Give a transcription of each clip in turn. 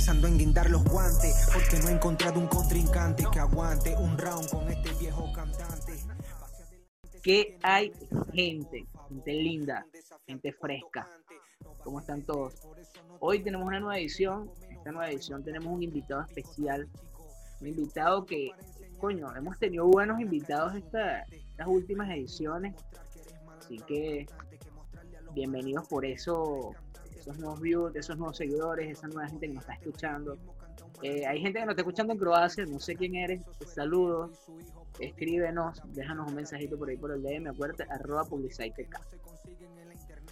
pensando en guindar los guantes, porque no he encontrado un contrincante que aguante un round con este viejo cantante. ¿Qué hay, gente? Gente linda, gente fresca. ¿Cómo están todos? Hoy tenemos una nueva edición. En esta nueva edición tenemos un invitado especial. Un invitado que, coño, hemos tenido buenos invitados esta, estas últimas ediciones. Así que bienvenidos por eso, esos nuevos views, esos nuevos seguidores, esa nueva gente que nos está escuchando. Eh, hay gente que nos está escuchando en Croacia, no sé quién eres, saludos, escríbenos, déjanos un mensajito por ahí por el DM, acuérdate, arroba publiciteca.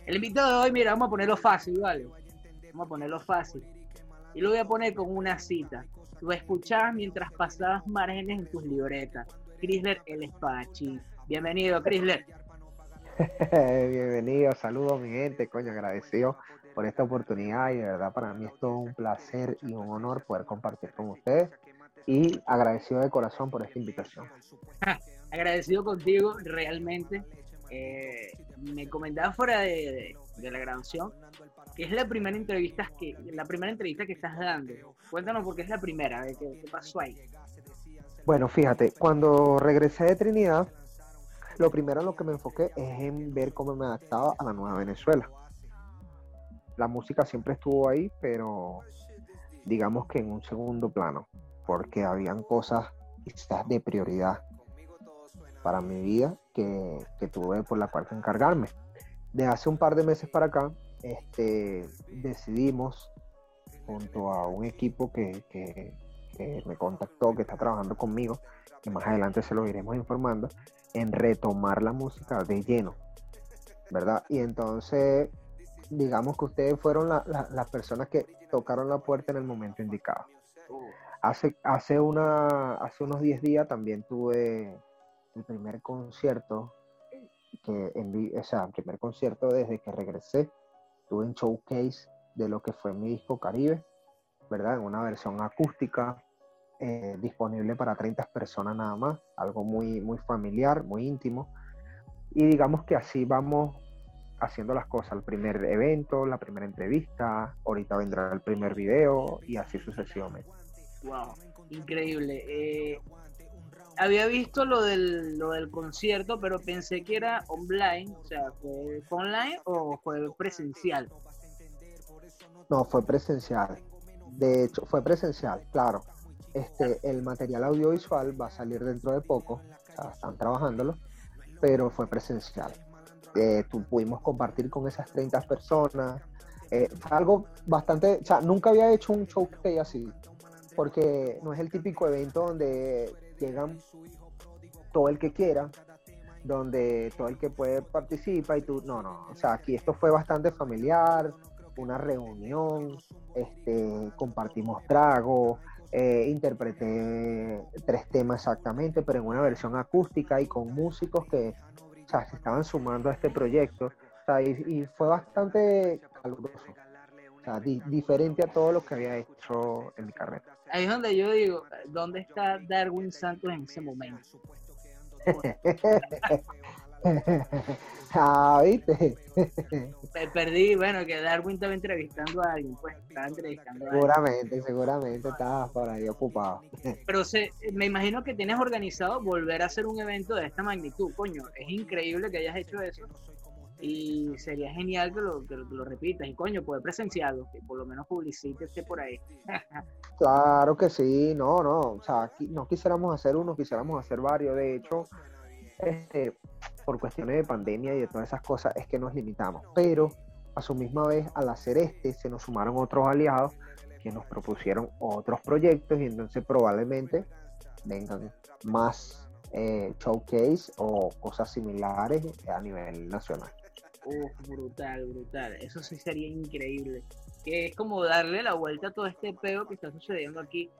El invitado de hoy, mira, vamos a ponerlo fácil, ¿vale? Vamos a ponerlo fácil. Y lo voy a poner con una cita. Lo escuchabas mientras pasabas márgenes en tus libretas. Chrysler el Espadachín. Bienvenido, Chrysler. Bienvenido, saludos mi gente, coño, agradecido por esta oportunidad y de verdad para mí es todo un placer y un honor poder compartir con ustedes y agradecido de corazón por esta invitación. agradecido contigo realmente. Eh, me comentaba fuera de, la grabación que es la primera entrevista que la primera entrevista que estás dando. Cuéntanos por qué es la primera, ¿qué, qué pasó ahí? Bueno, fíjate, cuando regresé de Trinidad, lo primero en lo que me enfoqué es en ver cómo me adaptaba a la nueva Venezuela. La música siempre estuvo ahí, pero digamos que en un segundo plano, porque habían cosas quizás de prioridad para mi vida que, tuve por la cual encargarme. De hace un par de meses para acá, este, decidimos, junto a un equipo que, que me contactó, que está trabajando conmigo, que más adelante se lo iremos informando, en retomar la música de lleno, ¿verdad? Y entonces, digamos que ustedes fueron las personas que tocaron la puerta en el momento indicado. Hace, hace, una, hace unos 10 días también tuve el primer concierto, que en, o sea, el primer concierto desde que regresé, tuve un showcase de lo que fue mi disco Caribe, ¿verdad? En una versión acústica, eh, disponible para 30 personas nada más, algo muy, muy familiar, muy íntimo. Y digamos que así vamos haciendo las cosas, el primer evento, la primera entrevista, ahorita vendrá el primer video y así sucesivamente. Wow, increíble. Eh, había visto lo del, lo del concierto, pero pensé que era online, o sea, ¿fue online o fue presencial? No, fue presencial. De hecho, fue presencial, claro. Este, el material audiovisual va a salir dentro de poco, están trabajándolo, pero fue presencial. Eh, pudimos compartir con esas 30 personas. Eh, algo bastante, o sea, nunca había hecho un show que así, porque no es el típico evento donde llegan todo el que quiera, donde todo el que puede participa y tú, no, no, o sea, aquí esto fue bastante familiar, una reunión, este, compartimos trago, eh, interpreté tres temas exactamente, pero en una versión acústica y con músicos que se estaban sumando a este proyecto. y, fue bastante caluroso. diferente a todo lo que había hecho en mi carrera. Ahí es donde yo digo, ¿dónde está Darwin Santos en ese momento? ah, ¿viste? Perdí, bueno, que Darwin estaba entrevistando a alguien, pues estaba entrevistando a alguien. Seguramente, seguramente estaba por ahí ocupado. Pero se, me imagino que tienes organizado volver a hacer un evento de esta magnitud, coño, es increíble que hayas hecho eso. Y sería genial que lo, que lo, repitas. Y coño, poder presenciarlo, que por lo menos publicite esté por ahí. claro que sí, no, no. O sea, no quisiéramos hacer uno, quisiéramos hacer varios. De hecho, este, por cuestiones de pandemia y de todas esas cosas, es que nos limitamos. Pero a su misma vez, al hacer este, se nos sumaron otros aliados que nos propusieron otros proyectos y entonces probablemente vengan más eh, showcase o cosas similares a nivel nacional. Uf, brutal, brutal. Eso sí sería increíble. Que es como darle la vuelta a todo este peo que está sucediendo aquí.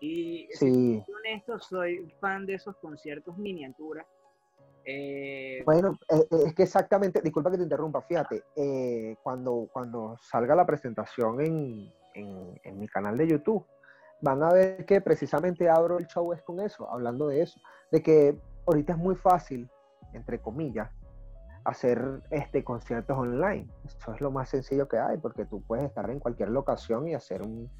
Y si soy honesto, soy fan de esos conciertos miniaturas eh, bueno, eh, eh, es que exactamente, disculpa que te interrumpa, fíjate, cuando, cuando salga la presentación en, mi canal de YouTube, van a ver que precisamente abro el show es con eso, hablando de eso, de que ahorita es muy fácil, entre comillas, hacer este conciertos online. Eso es lo más sencillo que hay, porque tú puedes estar en cualquier locación y hacer un,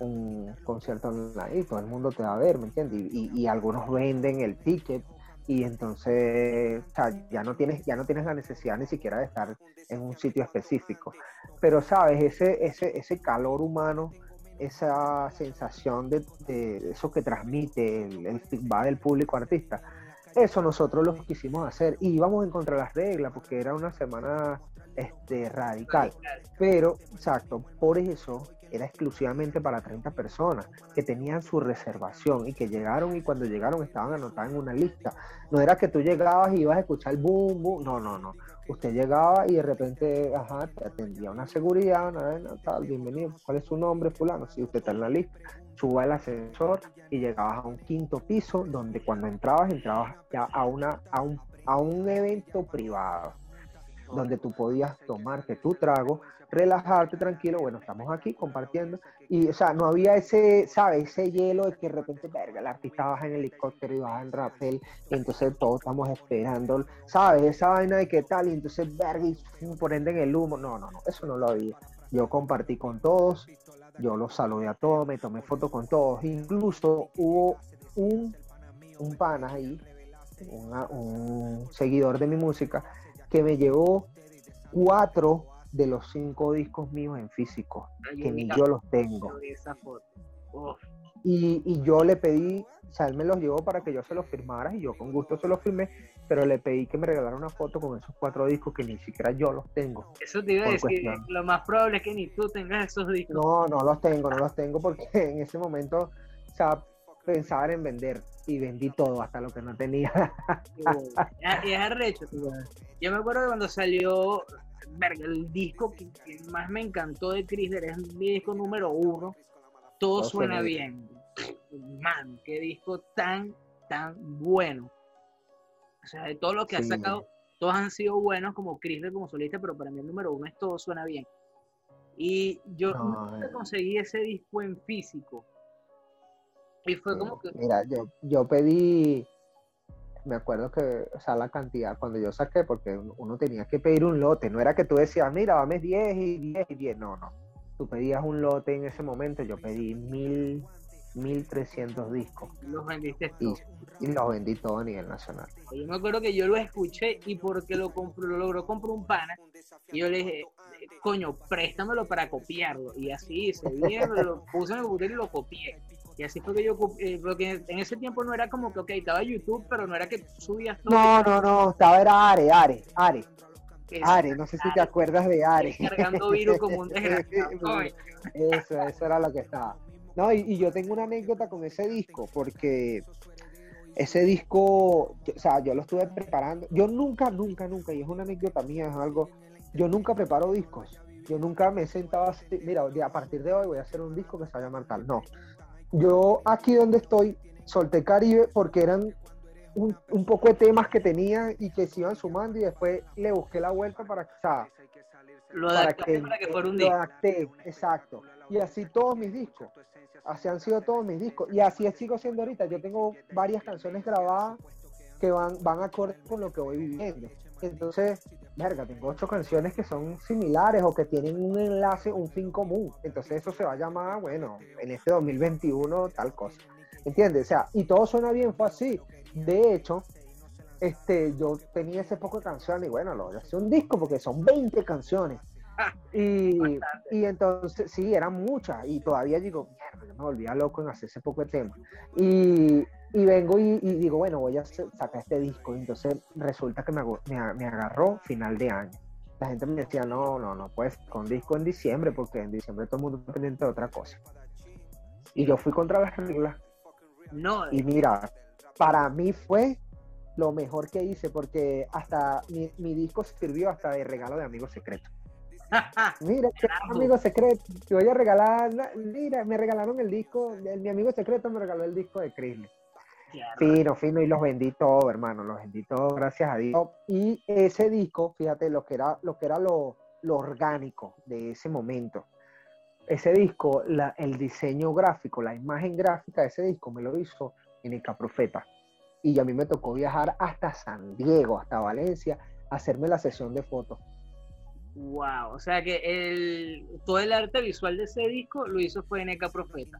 un concierto online y todo el mundo te va a ver, ¿me entiendes? Y algunos venden el ticket y entonces o sea, ya no tienes ya no tienes la necesidad ni siquiera de estar en un sitio específico. Pero sabes, ese ese ese calor humano, esa sensación de, de eso que transmite el, el feedback del público artista, eso nosotros lo quisimos hacer y íbamos en contra de las reglas porque era una semana este, radical. Pero, exacto, por eso era exclusivamente para 30 personas que tenían su reservación y que llegaron y cuando llegaron estaban anotadas en una lista. No era que tú llegabas y ibas a escuchar el boom, boom. No, no, no. Usted llegaba y de repente, ajá, te atendía una seguridad, nada, tal, bienvenido. ¿Cuál es su nombre, fulano? Si usted está en la lista, suba el ascensor y llegabas a un quinto piso donde cuando entrabas, entrabas ya a, una, a, un, a un evento privado donde tú podías tomarte tu trago, relajarte tranquilo, bueno, estamos aquí compartiendo, y o sea, no había ese, ¿sabes? Ese hielo de que de repente, verga, el artista baja en helicóptero y baja en rappel, y entonces todos estamos esperando, ¿sabes? Esa vaina de qué tal, y entonces, verga, y por ende en el humo, no, no, no, eso no lo había. Yo compartí con todos, yo los saludé a todos, me tomé fotos con todos, incluso hubo un, un pana ahí, una- un seguidor de mi música, que me llevó cuatro de los cinco discos míos en físico, Ay, que ni yo los tengo. esa foto. Y, y yo le pedí, o sea, él me los llevó para que yo se los firmara y yo con gusto se los firmé, pero le pedí que me regalara una foto con esos cuatro discos que ni siquiera yo los tengo. eso te iba a decir, cuestión. lo más probable es que ni tú tengas esos discos. No, no los tengo, no los tengo porque en ese momento, o sea, pensaba en vender y vendí todo, hasta lo que no tenía. Y es arrecho. Yo me acuerdo que cuando salió verga, el disco que, que más me encantó de Chrysler es mi disco número uno. Todo, suena bien. Man, qué disco tan, tan bueno. O sea, de todo lo que ha Sí. sacado, todos han sido buenos como Chrysler como solista, pero para mí el número uno es Todo suena bien. Y yo No, nunca eh. conseguí ese disco en físico. Y fue como que Mira, yo, yo pedí, me acuerdo que, o sea, la cantidad, cuando yo saqué, porque uno tenía que pedir un lote, no era que tú decías, mira, dame 10 y 10 y 10, no, no. Tú pedías un lote en ese momento, yo pedí mil, 1300 discos los vendiste y, los vendí todo a nivel nacional. Yo me acuerdo que yo lo escuché y porque lo compró, lo logró comprar un pana, y yo le dije, coño, préstamelo para copiarlo. Y así hice, bien, lo puse en el computador y lo copié. Y así fue que yo, copi- eh, porque en ese tiempo no era como que, ok, estaba YouTube, pero no era que subías todo. No, no, no, estaba era Are, Are, Are, Are, no sé si te acuerdas de Are. Cargando virus como un desgraciado. Eso, eso era lo que estaba. No, y, y yo tengo una anécdota con ese disco, porque ese disco, o sea, yo lo estuve preparando. Yo nunca, nunca, nunca, y es una anécdota mía, es algo, yo nunca preparo discos. Yo nunca me he sentado así, mira, a partir de hoy voy a hacer un disco que se va a llamar tal. No. Yo aquí donde estoy, solté Caribe porque eran un, un poco de temas que tenía y que se iban sumando y después le busqué la vuelta para, o sea, Lo para que, para que fuera un lo adapté, exacto. Y así todos mis discos. Así han sido todos mis discos. Y así sigo siendo ahorita. Yo tengo varias canciones grabadas que van, van acorde con lo que voy viviendo. Entonces, verga, tengo ocho canciones que son similares o que tienen un enlace, un fin común. Entonces eso se va a llamar, bueno, en este 2021 tal cosa. ¿Entiendes? O sea, y todo suena bien, fue así. De hecho, este, yo tenía ese poco de canciones y bueno, lo voy a hacer un disco porque son 20 canciones. Y, y entonces, sí, eran muchas. Y todavía digo, mierda, yo me volvía loco en hacer ese poco de temas. Y, y vengo y, y digo, bueno, voy a sacar este disco. Entonces resulta que me, me, me agarró final de año. La gente me decía, no, no, no puedes con disco en diciembre, porque en diciembre todo el mundo está pendiente de otra cosa. Y yo fui contra las reglas. No, Y mira, para mí fue lo mejor que hice, porque hasta mi, mi disco sirvió hasta de regalo de amigo secreto. Mira, qué Carajo. amigo secreto, te voy a regalar, la- mira, me regalaron el disco, mi amigo secreto me regaló el disco de Chris. Fino, fino, y los vendí todo, hermano, los vendí todo, gracias a Dios. Y ese disco, fíjate lo que era lo, que era lo, lo orgánico de ese momento. Ese disco, la- el diseño gráfico, la imagen gráfica de ese disco me lo hizo NK Profeta. Y a mí me tocó viajar hasta San Diego, hasta Valencia, a hacerme la sesión de fotos. Wow, o sea que el, todo el arte visual de ese disco lo hizo fue NK Profeta.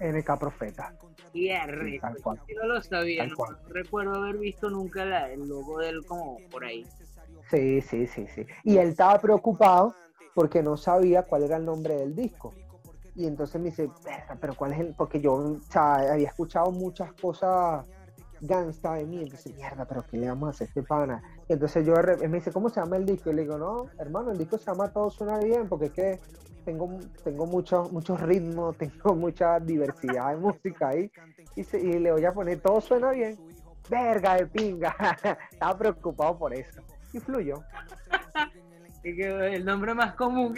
NK Profeta. Y sí, cual. no lo sabía, no, recuerdo haber visto nunca la, el logo de él como por ahí. Sí, sí, sí, sí. Y él estaba preocupado porque no sabía cuál era el nombre del disco. Y entonces me dice, pero ¿cuál es el? Porque yo o sea, había escuchado muchas cosas gangsta de mí. Entonces, mierda, pero ¿qué le vamos a hacer a este pana? Y entonces yo me dice, ¿cómo se llama el disco? Y le digo, no, hermano, el disco se llama Todo Suena Bien, porque es que tengo, tengo muchos muchos ritmos, tengo mucha diversidad de música ahí. Y, y le voy a poner Todo Suena Bien. Verga de pinga. Estaba preocupado por eso. Y fluyó. el nombre más común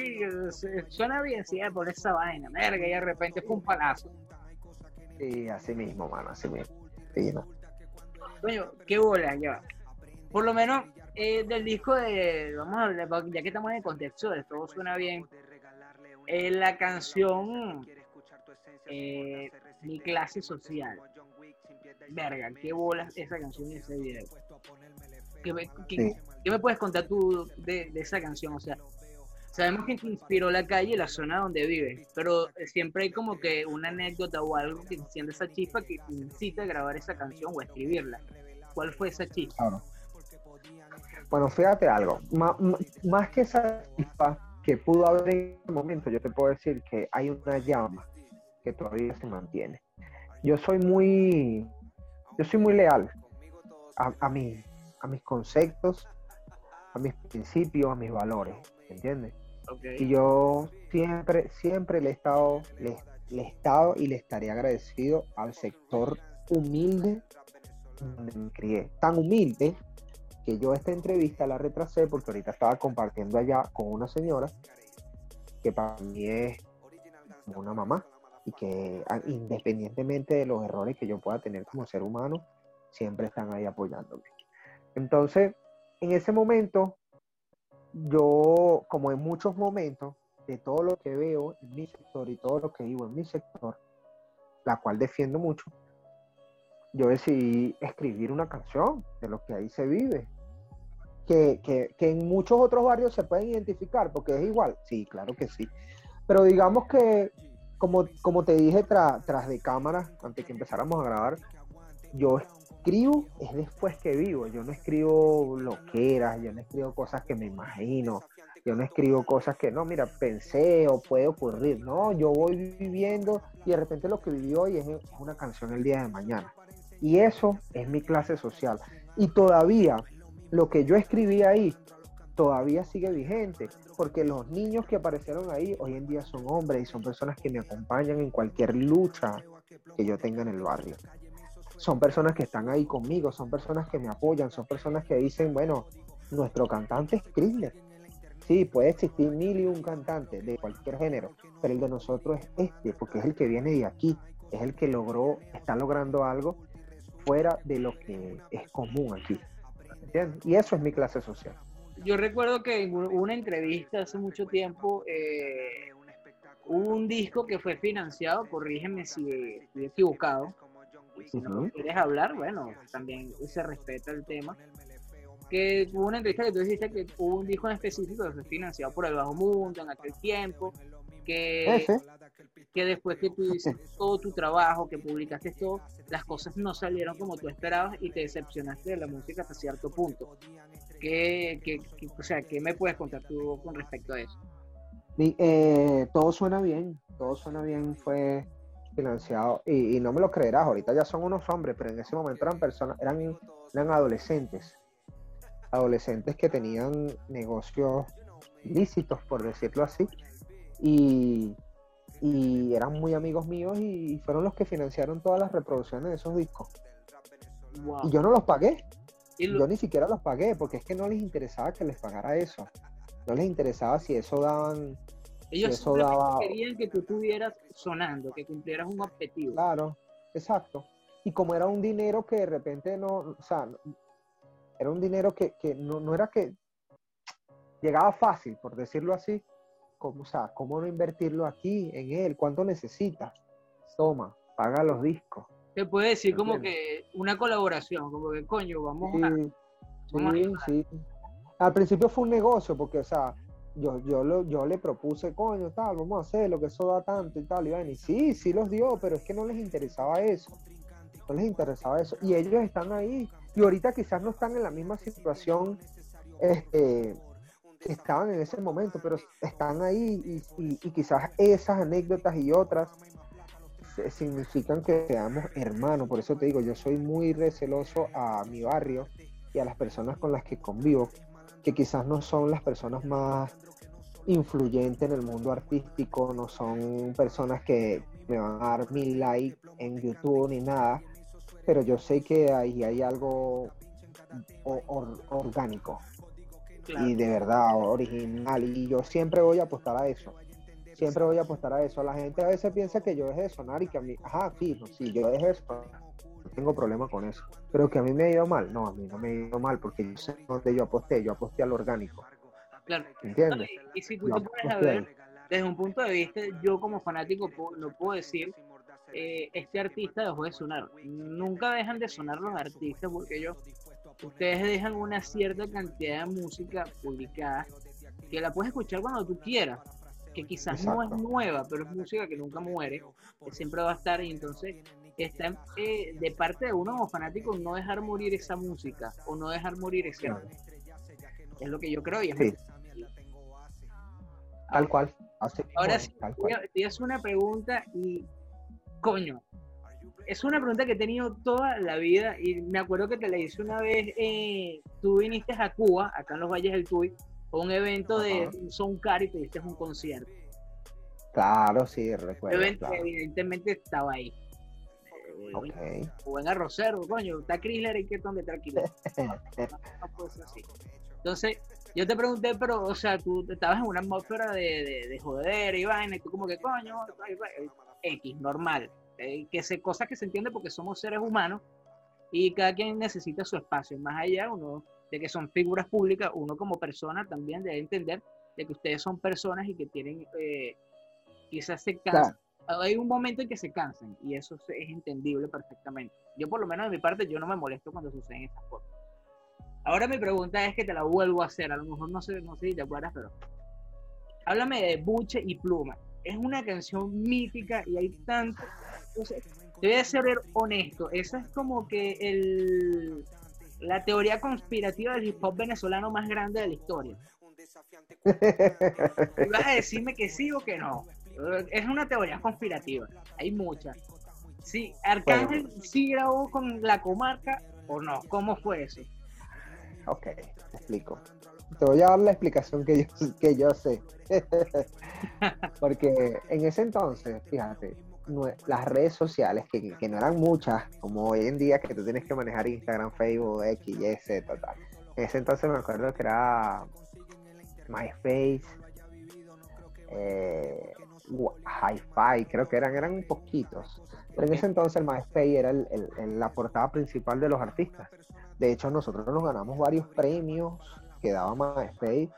suena bien, sí, por esa vaina, verga, y de repente fue un palazo. Sí, así mismo, mano, así mismo. Coño, qué bola, ya. Por lo menos eh, del disco de, vamos a hablar, ya que estamos en el contexto de todo suena bien, eh, la canción eh, Mi clase social. Verga, qué bola esa canción y ese video. ¿Qué, qué, me puedes contar tú de, de, esa canción? O sea, sabemos que te inspiró la calle y la zona donde vives, pero siempre hay como que una anécdota o algo que enciende esa chispa que te incita a grabar esa canción o a escribirla. ¿Cuál fue esa chispa? Bueno, fíjate algo, más, que esa chispa que pudo haber en ese momento, yo te puedo decir que hay una llama que todavía se mantiene. Yo soy muy, yo soy muy leal a, a, mí, a mis conceptos, a mis principios, a mis valores, ¿entiendes? Y yo siempre, siempre le he estado, le, he estado y le estaré agradecido al sector humilde donde me crié. Tan humilde que yo esta entrevista la retrasé porque ahorita estaba compartiendo allá con una señora que para mí es una mamá y que ah, independientemente de los errores que yo pueda tener como ser humano, siempre están ahí apoyándome. Entonces, en ese momento, yo, como en muchos momentos, de todo lo que veo en mi sector y todo lo que vivo en mi sector, la cual defiendo mucho, yo decidí escribir una canción de lo que ahí se vive. Que, que, que, en muchos otros barrios se pueden identificar, porque es igual. Sí, claro que sí. Pero digamos que, como, como te dije tras de cámara, antes que empezáramos a grabar, yo escribo es después que vivo. Yo no escribo loqueras, yo no escribo cosas que me imagino, yo no escribo cosas que no, mira, pensé o puede ocurrir. No, yo voy viviendo y de repente lo que viví hoy es una canción el día de mañana. Y eso es mi clase social. Y todavía lo que yo escribí ahí todavía sigue vigente, porque los niños que aparecieron ahí hoy en día son hombres y son personas que me acompañan en cualquier lucha que yo tenga en el barrio son personas que están ahí conmigo, son personas que me apoyan, son personas que dicen, bueno, nuestro cantante es Chrysler. Sí, puede existir mil y un cantante de cualquier género, pero el de nosotros es este, porque es el que viene de aquí, es el que logró, está logrando algo fuera de lo que es común aquí. ¿Entiendes? Y eso es mi clase social. Yo recuerdo que en una entrevista hace mucho tiempo eh, hubo un disco que fue financiado, corrígeme si estoy equivocado, si no quieres hablar, bueno, también se respeta el tema. Que hubo una entrevista que tú dijiste que hubo un disco en específico que fue financiado por el Bajo Mundo en aquel tiempo, que, que después que tú hiciste todo tu trabajo, que publicaste todo, las cosas no salieron como tú esperabas y te decepcionaste de la música hasta cierto punto. ¿Qué, qué, o sea, ¿qué me puedes contar tú con respecto a eso? Eh, todo suena bien, todo suena bien, fue financiado, y, no me lo creerás, ahorita ya son unos hombres, pero en ese momento eran personas, eran, eran adolescentes, adolescentes que tenían negocios ilícitos, por decirlo así, y, y eran muy amigos míos y fueron los que financiaron todas las reproducciones de esos discos. Y yo no los pagué. Yo ni siquiera los pagué porque es que no les interesaba que les pagara eso. No les interesaba si eso daban ellos querían que tú estuvieras sonando, que cumplieras un objetivo. Claro, exacto. Y como era un dinero que de repente no, o sea, era un dinero que, no, era que llegaba fácil, por decirlo así, como, o sea, ¿cómo no invertirlo aquí, en él? ¿Cuánto necesitas? Toma, paga los discos. Te puede decir como que una colaboración, como que coño, vamos a... sí, sí. Al principio fue un negocio, porque, o sea, yo, yo, lo, yo le propuse, coño, tal, vamos a hacer lo que eso da tanto y tal, y, van, y sí, sí los dio, pero es que no les interesaba eso, no les interesaba eso, y ellos están ahí, y ahorita quizás no están en la misma situación este, estaban en ese momento, pero están ahí y, quizás esas anécdotas y otras significan que seamos hermanos, por eso te digo, yo soy muy receloso a mi barrio y a las personas con las que convivo, que quizás no son las personas más influyentes en el mundo artístico, no son personas que me van a dar mil likes en YouTube ni nada, pero yo sé que ahí hay algo orgánico Claro. y de verdad original y yo siempre voy a apostar a eso. Siempre voy a apostar a eso. La gente a veces piensa que yo dejé de sonar y que a mí, ajá, sí, no, sí, yo dejé de sonar. No tengo problema con eso. Pero que a mí me ha ido mal, no, a mí no me ha ido mal porque yo sé dónde yo aposté, yo aposté al orgánico, Claro. ¿entiendes? Y si tú te pones a ver, desde un punto de vista, yo como fanático no puedo decir, eh, este artista dejó de sonar. Nunca dejan de sonar los artistas porque ellos, ustedes dejan una cierta cantidad de música publicada que la puedes escuchar cuando tú quieras, que quizás no es nueva, pero es música que nunca muere, que siempre va a estar y entonces está eh, de parte de uno como fanático no dejar morir esa música o no dejar morir ese arte. Es lo que yo creo y es Sí. Tal cual. Así Ahora sí, tal te cual. te hacer una pregunta y, coño, es una pregunta que he tenido toda la vida y me acuerdo que te la hice una vez, eh, tú viniste a Cuba, acá en los Valles del Tuy, a un evento de Ajá. Soundcar y tuviste un concierto. Claro, sí, Un recuerdo. evento claro. que evidentemente estaba ahí. Eh, Ok. Buen arrocero, coño, está Chrysler y que donde tranquilo. No puede ser así. Entonces, yo te pregunté, pero, o sea, tú estabas en una atmósfera de, de, de joder y vaina, y tú como que, coño, X, normal. Eh, que se, cosas que se entiende porque somos seres humanos y cada quien necesita su espacio. Más allá, uno, de que son figuras públicas, uno como persona también debe entender de que ustedes son personas y que tienen, eh, quizás se cansan. Hay un momento en que se cansan y eso es entendible perfectamente. Yo por lo menos de mi parte, yo no me molesto cuando suceden esas cosas. Ahora mi pregunta es que te la vuelvo a hacer, a lo mejor no sé, no sé si te acuerdas, pero háblame de Buche y Pluma. Es una canción mítica y hay tanto. Entonces, te voy a ser honesto, esa es como que el, la teoría conspirativa del hip hop venezolano más grande de la historia. Y vas a decirme que sí o que no. Es una teoría conspirativa, hay muchas. Sí, Arcángel sí grabó con la comarca o no, ¿cómo fue eso? Ok, te explico. Te voy a dar la explicación que yo, que yo sé. Porque en ese entonces, fíjate, las redes sociales, que, que no eran muchas, como hoy en día que tú tienes que manejar Instagram, Facebook, X, Y, Z, tal. En ese entonces me acuerdo que era MySpace, eh, Hi-Fi, creo que eran, eran poquitos. Pero en ese entonces el MySpace era el- el- el- la portada principal de los artistas. De hecho, nosotros nos ganamos varios premios que daba MySpace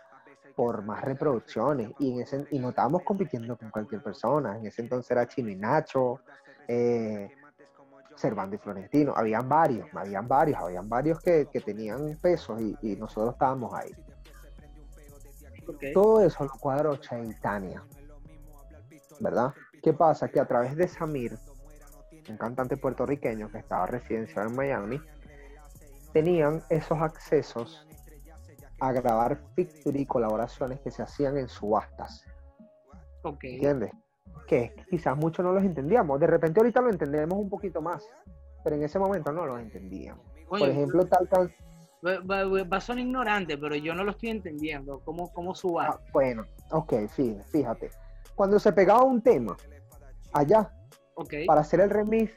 por más reproducciones y, en ese, y no estábamos compitiendo con cualquier persona. En ese entonces era Chino y Nacho, eh, Servando y Florentino. Habían varios, habían varios, habían varios que, que tenían pesos y, y nosotros estábamos ahí. Todo eso lo cuadró Chaitania, ¿verdad? ¿Qué pasa? Que a través de Samir, un cantante puertorriqueño que estaba residenciado en Miami, tenían esos accesos a grabar feature y colaboraciones que se hacían en subastas, Ok. ¿entiendes? Que quizás muchos no los entendíamos. De repente ahorita lo entendemos un poquito más, pero en ese momento no los entendíamos. Oye, Por ejemplo, tal can... va, va- va a sonar ignorante, pero yo no lo estoy entendiendo. ¿Cómo, cómo suba? Ah, bueno, ok, fí- fíjate. Cuando se pegaba un tema allá, para hacer el remix,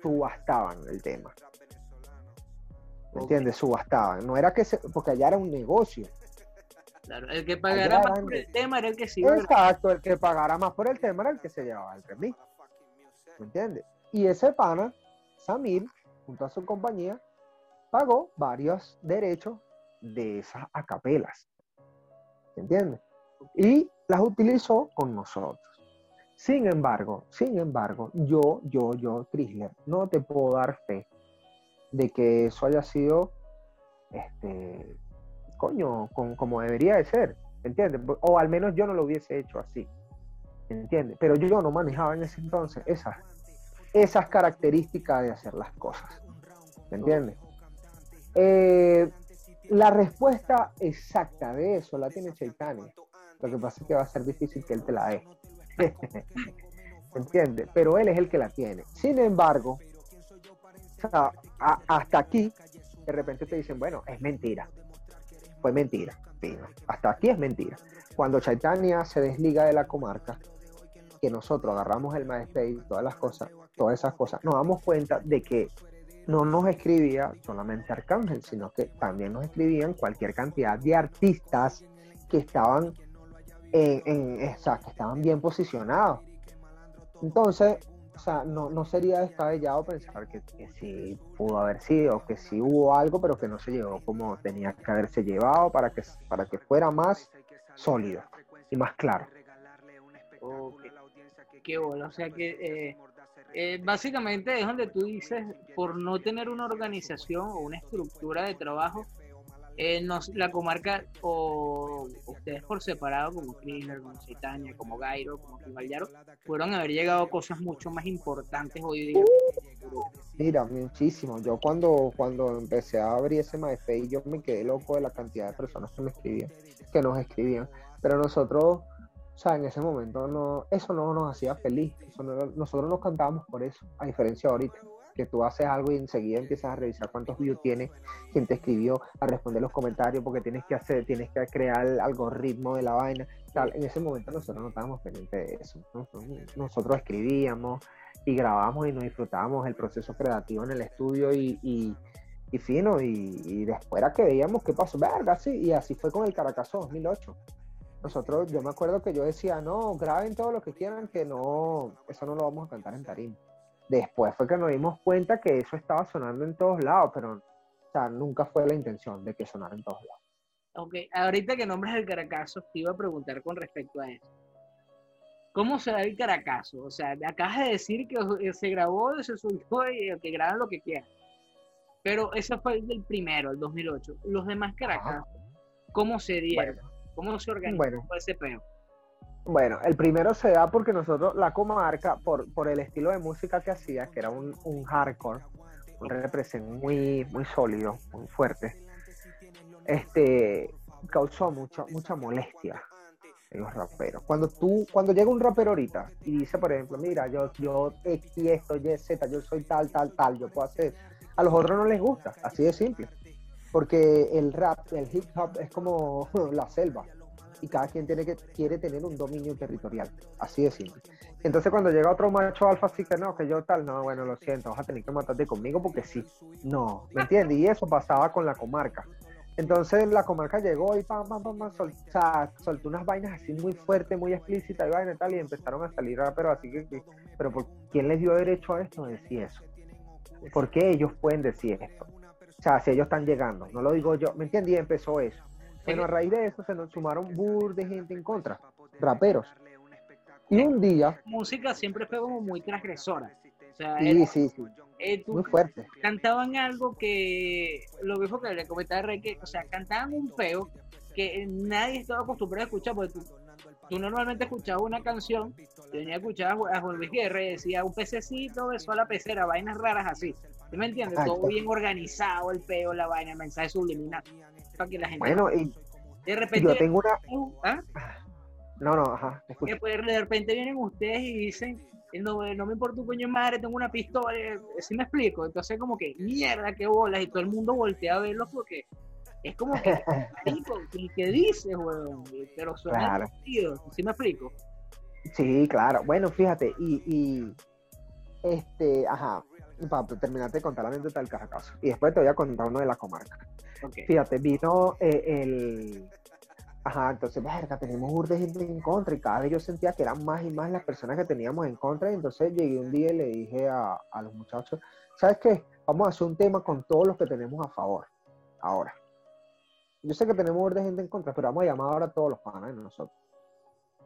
subastaban el tema. ¿Me entiendes? Subastaban. No era que se, porque allá era un negocio. Claro, el que pagara Allá más por el tema era el que se iba a grabar. Exacto, el que pagara más por el tema era el que se llevaba el remix. ¿Me entiendes? Y ese pana, Samir, junto a su compañía, pagó varios derechos de esas acapelas. ¿Me entiendes? Y las utilizó con nosotros. Sin embargo, sin embargo, yo, yo, yo, Chrysler, no te puedo dar fe de que eso haya sido, este, coño, con- como debería de ser. ¿me entiendes? O al menos yo no lo hubiese hecho así, ¿me entiendes? Pero yo no manejaba en ese entonces esas, esas características de hacer las cosas, ¿me entiendes? Eh, la respuesta exacta de eso la tiene Chaitanya. Lo que pasa es que va a ser difícil que él te la dé. ¿Entiendes? Pero él es el que la tiene. Sin embargo, hasta aquí, de repente te dicen, bueno, es mentira. Fue mentira. Hasta aquí es mentira. Cuando Chaitanya se desliga de la comarca, que nosotros agarramos el MySpace, todas las cosas, todas esas cosas, nos damos cuenta de que no nos escribía solamente Arcángel, sino que también nos escribían cualquier cantidad de artistas que estaban en, en que estaban bien posicionados. Entonces, o sea, no, no sería descabellado pensar que, que, sí pudo haber sido, que sí hubo algo, pero que no se llevó como tenía que haberse llevado para que, para que fuera más sólido y más claro. Qué bueno, o sea que eh, eh, básicamente es donde tú dices, por no tener una organización o una estructura de trabajo, eh, la comarca o ustedes por separado, como Kriller, como Chaitanya, como Gairo, como Kibaliaro, fueron a haber llegado cosas mucho más importantes hoy día. Mira, muchísimo. Yo cuando, cuando empecé a abrir ese MySpace, yo me quedé loco de la cantidad de personas que me escribían, que nos escribían. Pero nosotros o sea, en ese momento no, eso no nos hacía feliz. nosotros nos cantábamos por eso, a diferencia de ahorita, que tú haces algo y enseguida empiezas a revisar cuántos views tiene, quién te escribió, a responder los comentarios, porque tienes que hacer, tienes que crear el algoritmo de la vaina. Tal. En ese momento nosotros no estábamos pendientes de eso. Nosotros escribíamos y grabábamos y nos disfrutábamos el proceso creativo en el estudio y, y, fino. Y, después era que veíamos qué pasó, verga, sí. Y así fue con el Caracazo 2008 nosotros, yo me acuerdo que yo decía, no, graben todo lo que quieran, que no, eso no lo vamos a cantar en tarima. Después fue que nos dimos cuenta que eso estaba sonando en todos lados, pero o sea, nunca fue la intención de que sonara en todos lados. Ok, ahorita que nombres el Caracazo, te iba a preguntar con respecto a eso. ¿Cómo se da el Caracazo? O sea, acabas de decir que se grabó, se subió y que graban lo que quieran. Pero ese fue el primero, el 2008. Los demás Caracas, ¿cómo se dieron? ¿Cómo se organiza bueno, ese peo? Bueno, el primero se da porque nosotros, la comarca, por, por el estilo de música que hacía, que era un, un hardcore, un represent muy, muy sólido, muy fuerte, este, causó mucha, mucha molestia en los raperos. Cuando tú, cuando llega un rapero ahorita y dice, por ejemplo, mira, yo, yo X, esto, Y, Z, yo soy tal, tal, tal, yo puedo hacer, a los otros no les gusta, así de simple porque el rap, el hip hop es como la selva y cada quien tiene que, quiere tener un dominio territorial, así de simple. Entonces cuando llega otro macho alfa así que no, que yo tal, no, bueno, lo siento, vas a tener que matarte conmigo porque sí, no, ¿me entiendes? Y eso pasaba con la comarca. Entonces la comarca llegó y pam, pam, pam, soltó unas vainas así muy fuertes, muy explícitas y vaina y tal, y empezaron a salir raperos así que, pero ¿por quién les dio derecho a esto? Decir eso. ¿Por qué ellos pueden decir esto? O sea, si ellos están llegando, no lo digo yo, ¿me entiendes? Y empezó eso. Bueno, a raíz de eso se nos sumaron bur de gente en contra, raperos. Y un día... Música siempre fue como muy transgresora. O sea, sí, sí, sí. Eh, muy fuerte. Cantaban algo que, lo mismo que le comentaba Rey, que, o sea, cantaban un feo que nadie estaba acostumbrado a escuchar, porque tú, tú normalmente escuchabas una canción, tenía escuchado a Juan Luis Guerra y decía un pececito besó a la pecera, vainas raras así. ¿Tú me entiendes? Todo bien organizado, el peo, la vaina, el mensaje subliminal. Para que la gente. Bueno, y. De repente. Yo tengo una. ¿Ah? No, no, ajá. Después, de repente vienen ustedes y dicen. No, no me importa un coño madre, tengo una pistola. ¿Sí me explico? Entonces, como que, mierda, qué bolas. Y todo el mundo voltea a verlo porque es como que, ¿qué dices, weón? Pero suena claro. ¿sí me explico? Sí, claro. Bueno, fíjate, y, y este, ajá, para terminarte de contar la anécdota del Caracazo. Y después te voy a contar uno de la comarca. Fíjate, vino eh, el. Ajá, entonces, verga, tenemos urde gente en contra y cada vez yo sentía que eran más y más las personas que teníamos en contra. Y entonces llegué un día y le dije a, a los muchachos, ¿sabes qué? Vamos a hacer un tema con todos los que tenemos a favor. Ahora. Yo sé que tenemos urde gente en contra, pero vamos a llamar ahora a todos los panas de nosotros.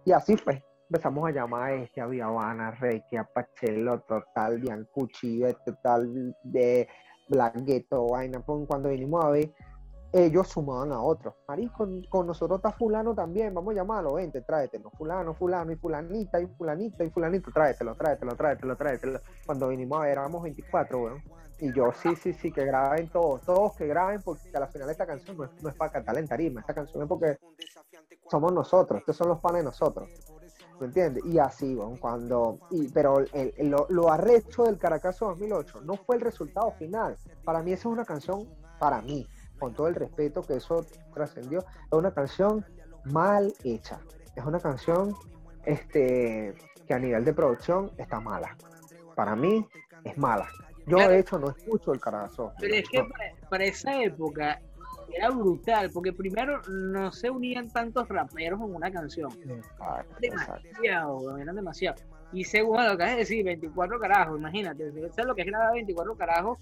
Y así fue empezamos a llamar a este, a Viavana, Reiki, a Pachelo, total, Biancucci, este tal de Black Ghetto, vaina. Cuando vinimos a ver, ellos sumaban a otros. Marico, con, nosotros está fulano también, vamos a llamarlo, vente, tráetelo. Fulano, fulano, y fulanita, y fulanita, y fulanito, tráetelo, tráetelo, tráetelo, tráetelo. Cuando vinimos a ver, éramos 24, weón. Y yo, sí, sí, sí, que graben todos, todos que graben, porque a la final esta canción no es, no es para cantar en tarima, esta canción es porque somos nosotros, estos son los panes de nosotros. ¿Me entiendes? Y así, bueno, cuando. Y, pero el, lo, lo, arrecho del Caracazo 2008 no fue el resultado final. Para mí, esa es una canción, para mí, con todo el respeto que eso trascendió, es una canción mal hecha. Es una canción este, que a nivel de producción está mala. Para mí, es mala. Yo, de hecho, no escucho el Caracazo. Pero es que para esa época, era brutal, porque primero no se unían tantos raperos en una canción. demasiado, eran demasiado. Y segundo, lo que es decir, 24 carajos, imagínate, eso es lo que es grabar 24 carajos,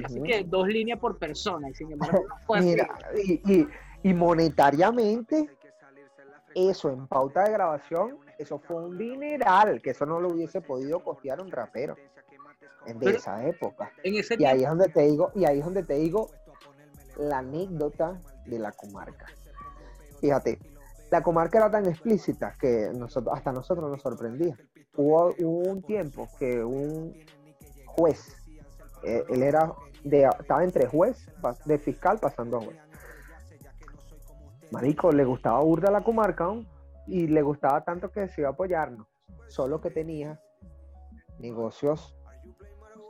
casi que dos líneas por persona, y sin embargo Mira, y, y, monetariamente, eso en pauta de grabación, eso fue un dineral, que eso no lo hubiese podido costear un rapero en de esa época. y ahí es donde te digo, y ahí es donde te digo, la anécdota de la comarca. Fíjate, la comarca era tan explícita que nosotros, hasta nosotros nos sorprendía. Hubo, un tiempo que un juez, eh, él era de, estaba entre juez, de fiscal pasando a juez. Marico, le gustaba burda la comarca y le gustaba tanto que decidió apoyarnos, solo que tenía negocios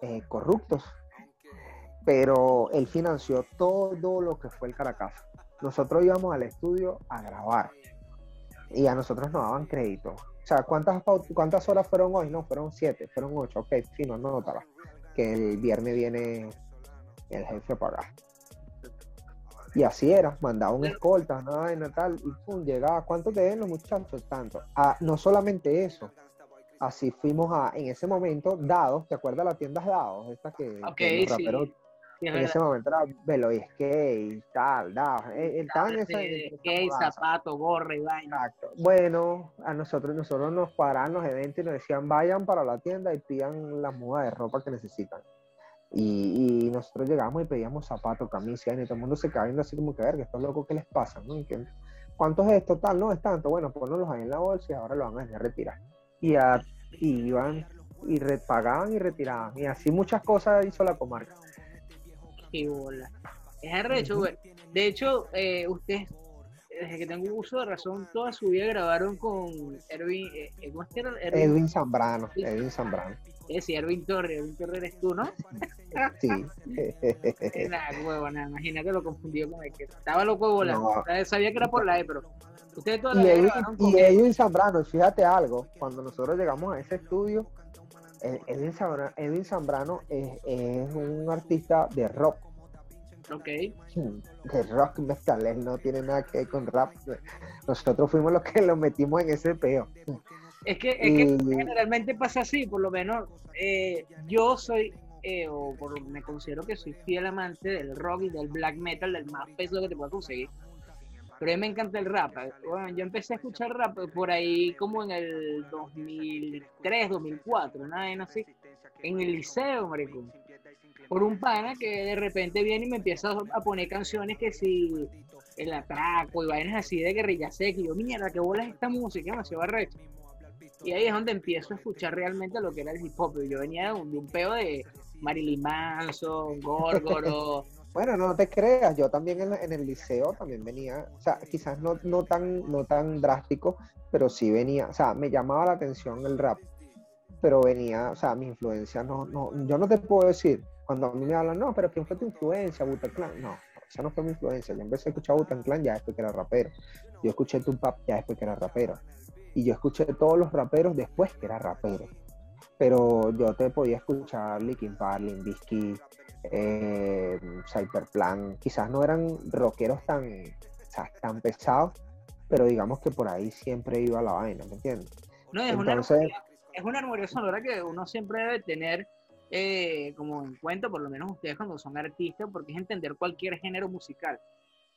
eh, corruptos pero él financió todo lo que fue el Caracas. Nosotros íbamos al estudio a grabar y a nosotros nos daban crédito. O sea, ¿cuántas, cuántas horas fueron hoy? No, fueron siete, fueron ocho. Ok, sí, no, no notaba. Que el viernes viene el jefe para acá. Y así era, mandaba un escolta, nada y tal, y pum, llegaba. ¿Cuánto te den los muchachos? Tanto. Ah, no solamente eso, así fuimos a, en ese momento, Dados, ¿te acuerdas las tiendas Dados? Esta que, okay, sí en ese momento era velo y skate, tal, da, eh, estaba en ese skate, zapato, gorra y vaina. Exacto. Bueno, a nosotros, nosotros nos paraban los eventos y nos decían vayan para la tienda y pidan la muda de ropa que necesitan. Y, y nosotros llegamos y pedíamos zapatos, camisas, y todo el mundo se viendo así como que, ver, que estos locos, ¿qué les pasa? ¿no? ¿Cuánto es esto? Tal, no es tanto. Bueno, ponlos ahí en la bolsa y ahora lo van a retirar. Y, a, y iban y repagaban y retiraban. Y así muchas cosas hizo la comarca qué bola. Es arrecho, güey. De hecho, eh, ustedes, desde que tengo uso de razón, toda su vida grabaron con Erwin, eh, eh ¿cómo es que era? Erwin, Zambrano, Erwin Zambrano. Eh, sí, Erwin Torres, Erwin Torres eres tú, ¿no? Sí. nada, huevo, nada, imagínate lo confundido con el que estaba loco de volar. No. Sabía que era por la E, pero ustedes toda y Edwin, y Edwin Zambrano, fíjate algo, cuando nosotros llegamos a ese estudio, Edwin Zambrano, Edwin Zambrano es, es, un artista de rock. Ok. De rock metal, él no tiene nada que ver con rap. Nosotros fuimos los que lo metimos en ese peo. Es que, es que generalmente pasa así, por lo menos eh, yo soy, eh, o por, me considero que soy fiel amante del rock y del black metal, del más peso que te puedo conseguir pero a mí me encanta el rap. Bueno, yo empecé a escuchar rap por ahí como en el 2003, 2004, nada así, en el liceo, marico. Por un pana que de repente viene y me empieza a poner canciones que si el atraco y vainas así de guerrilla seca. Y yo, mierda, qué bola es esta música, demasiado arrecho. Y ahí es donde empiezo a escuchar realmente lo que era el hip hop. Yo venía de un, de un peo de Marilyn Manson, Gorgoro. Bueno, no te creas, yo también en, el liceo también venía, o sea, quizás no, no, tan, no tan drástico, pero sí venía, o sea, me llamaba la atención el rap, pero venía, o sea, mi influencia no, no, yo no te puedo decir, cuando a mí me hablan, no, pero ¿quién fue tu influencia, Butan? No, esa no fue mi influencia, yo empecé a escuchar Butan Clan ya después que era rapero, yo escuché Tupac ya después que era rapero, y yo escuché todos los raperos después que era rapero, pero yo te podía escuchar Linkin Park, Limp eh, Cyberplan, quizás no eran rockeros tan, tan pesados, pero digamos que por ahí siempre iba la vaina, ¿me entiendes? No, es, Entonces, una, es una armonía sonora que uno siempre debe tener eh, como en cuenta, por lo menos ustedes cuando son artistas, porque es entender cualquier género musical.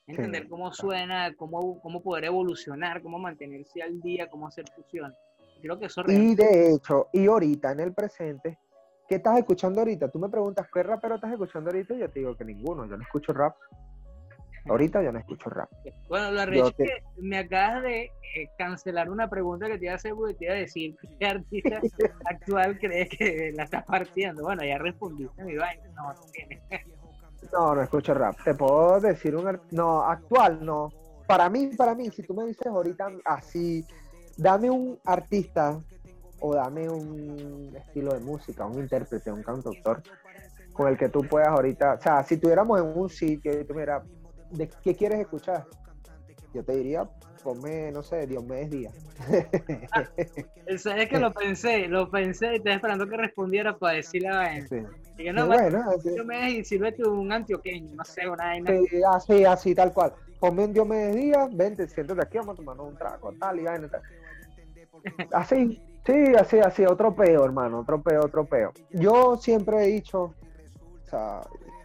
Entender cómo suena, cómo, cómo poder evolucionar, cómo mantenerse al día, cómo hacer fusión. Creo que eso Y de hecho, y ahorita en el presente, ¿Qué estás escuchando ahorita? Tú me preguntas, ¿qué rapero estás escuchando ahorita? Y yo te digo que ninguno, yo no escucho rap. Ahorita yo no escucho rap. Bueno, lo arrecho es que me acabas de eh, cancelar una pregunta que te iba a hacer porque te iba a decir qué artista actual crees que la estás partiendo. Bueno, ya respondiste mi vaina. No, no tienes. No, no escucho rap. Te puedo decir un... No, actual no. Para mí, para mí, si tú me dices ahorita así, dame un artista o dame un estilo de música, un intérprete, un cantautor con el que tú puedas ahorita, o sea, si tuviéramos en un sitio y tú mira, ¿de qué quieres escuchar? Yo te diría, ponme, no sé, Diomedes Díaz. Ah, es que lo pensé, lo pensé y estaba esperando que respondiera para decirle a él. Sí. no, bueno, Diomedes y un antioqueño, no sé, una vaina. Sí, así, así, tal cual. Ponme un Diomedes Díaz, vente, siéntate aquí, vamos a tomarnos un trago, tal y vaina, tal. Así, sí, así, así, otro peo, hermano, otro peo, otro peo. Yo siempre he dicho,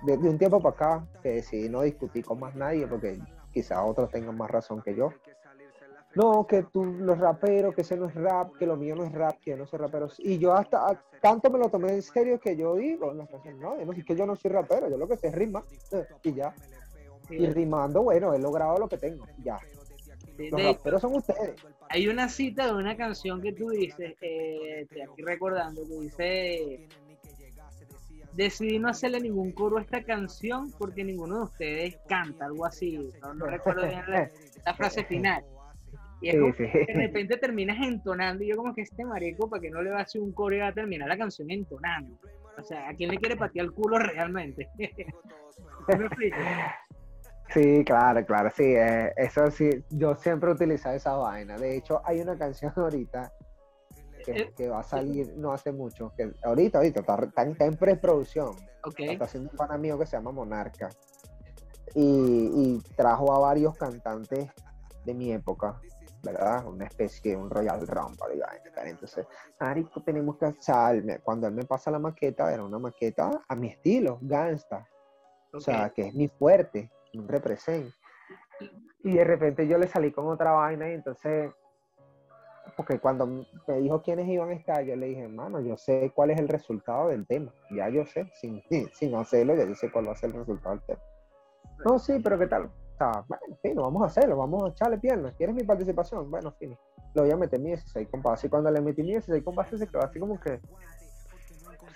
de, un tiempo para acá, que decidí no discutir con más nadie porque quizás otros tengan más razón que yo. No, que tú, los raperos, que ese no es rap, que lo mío no es rap, que no soy rapero. Y yo hasta tanto me lo tomé en serio que yo digo no, es que yo no soy rapero, yo lo que sé es rima, y ya. Y rimando, bueno, he logrado lo que tengo, ya. Los raperos son ustedes. Hay una cita de una canción que tú dices, eh, estoy aquí recordando, que dice decidí no hacerle ningún coro a esta canción porque ninguno de ustedes canta, algo así. No, recuerdo bien la, frase final. Y es como que de repente terminas entonando y yo como que este marico, para que no le va a hacer un coro y va a terminar la canción entonando. O sea, ¿a quién le quiere patear el culo realmente? Sí, claro, claro, sí, eh, eso sí, yo siempre he utilizado esa vaina. De hecho, hay una canción ahorita eh, que, va a salir no hace mucho, que ahorita, ahorita está, en preproducción. Está haciendo un pan amigo que se llama Monarca. Y, trajo a varios cantantes de mi época, ¿verdad? Una especie de un Royal Rumble. Entonces, Marico, tenemos que hacer. Cuando él me pasa la maqueta, era una maqueta a mi estilo, gangsta. O sea, que es mi fuerte, represent. Y de repente yo le salí con otra vaina y entonces porque cuando me dijo quiénes iban a estar, yo le dije, hermano, yo sé cuál es el resultado del tema. Ya yo sé, sin, sin hacerlo, ya yo sé cuál va a ser el resultado del tema. No, sí, pero ¿qué tal? Sea, bueno, fino, vamos a hacerlo, vamos a echarle piernas. ¿Quieres mi participación? Bueno, fino. Lo voy a meter mi 16 compases. Y cuando le metí mi 16 compases, se quedó así como que.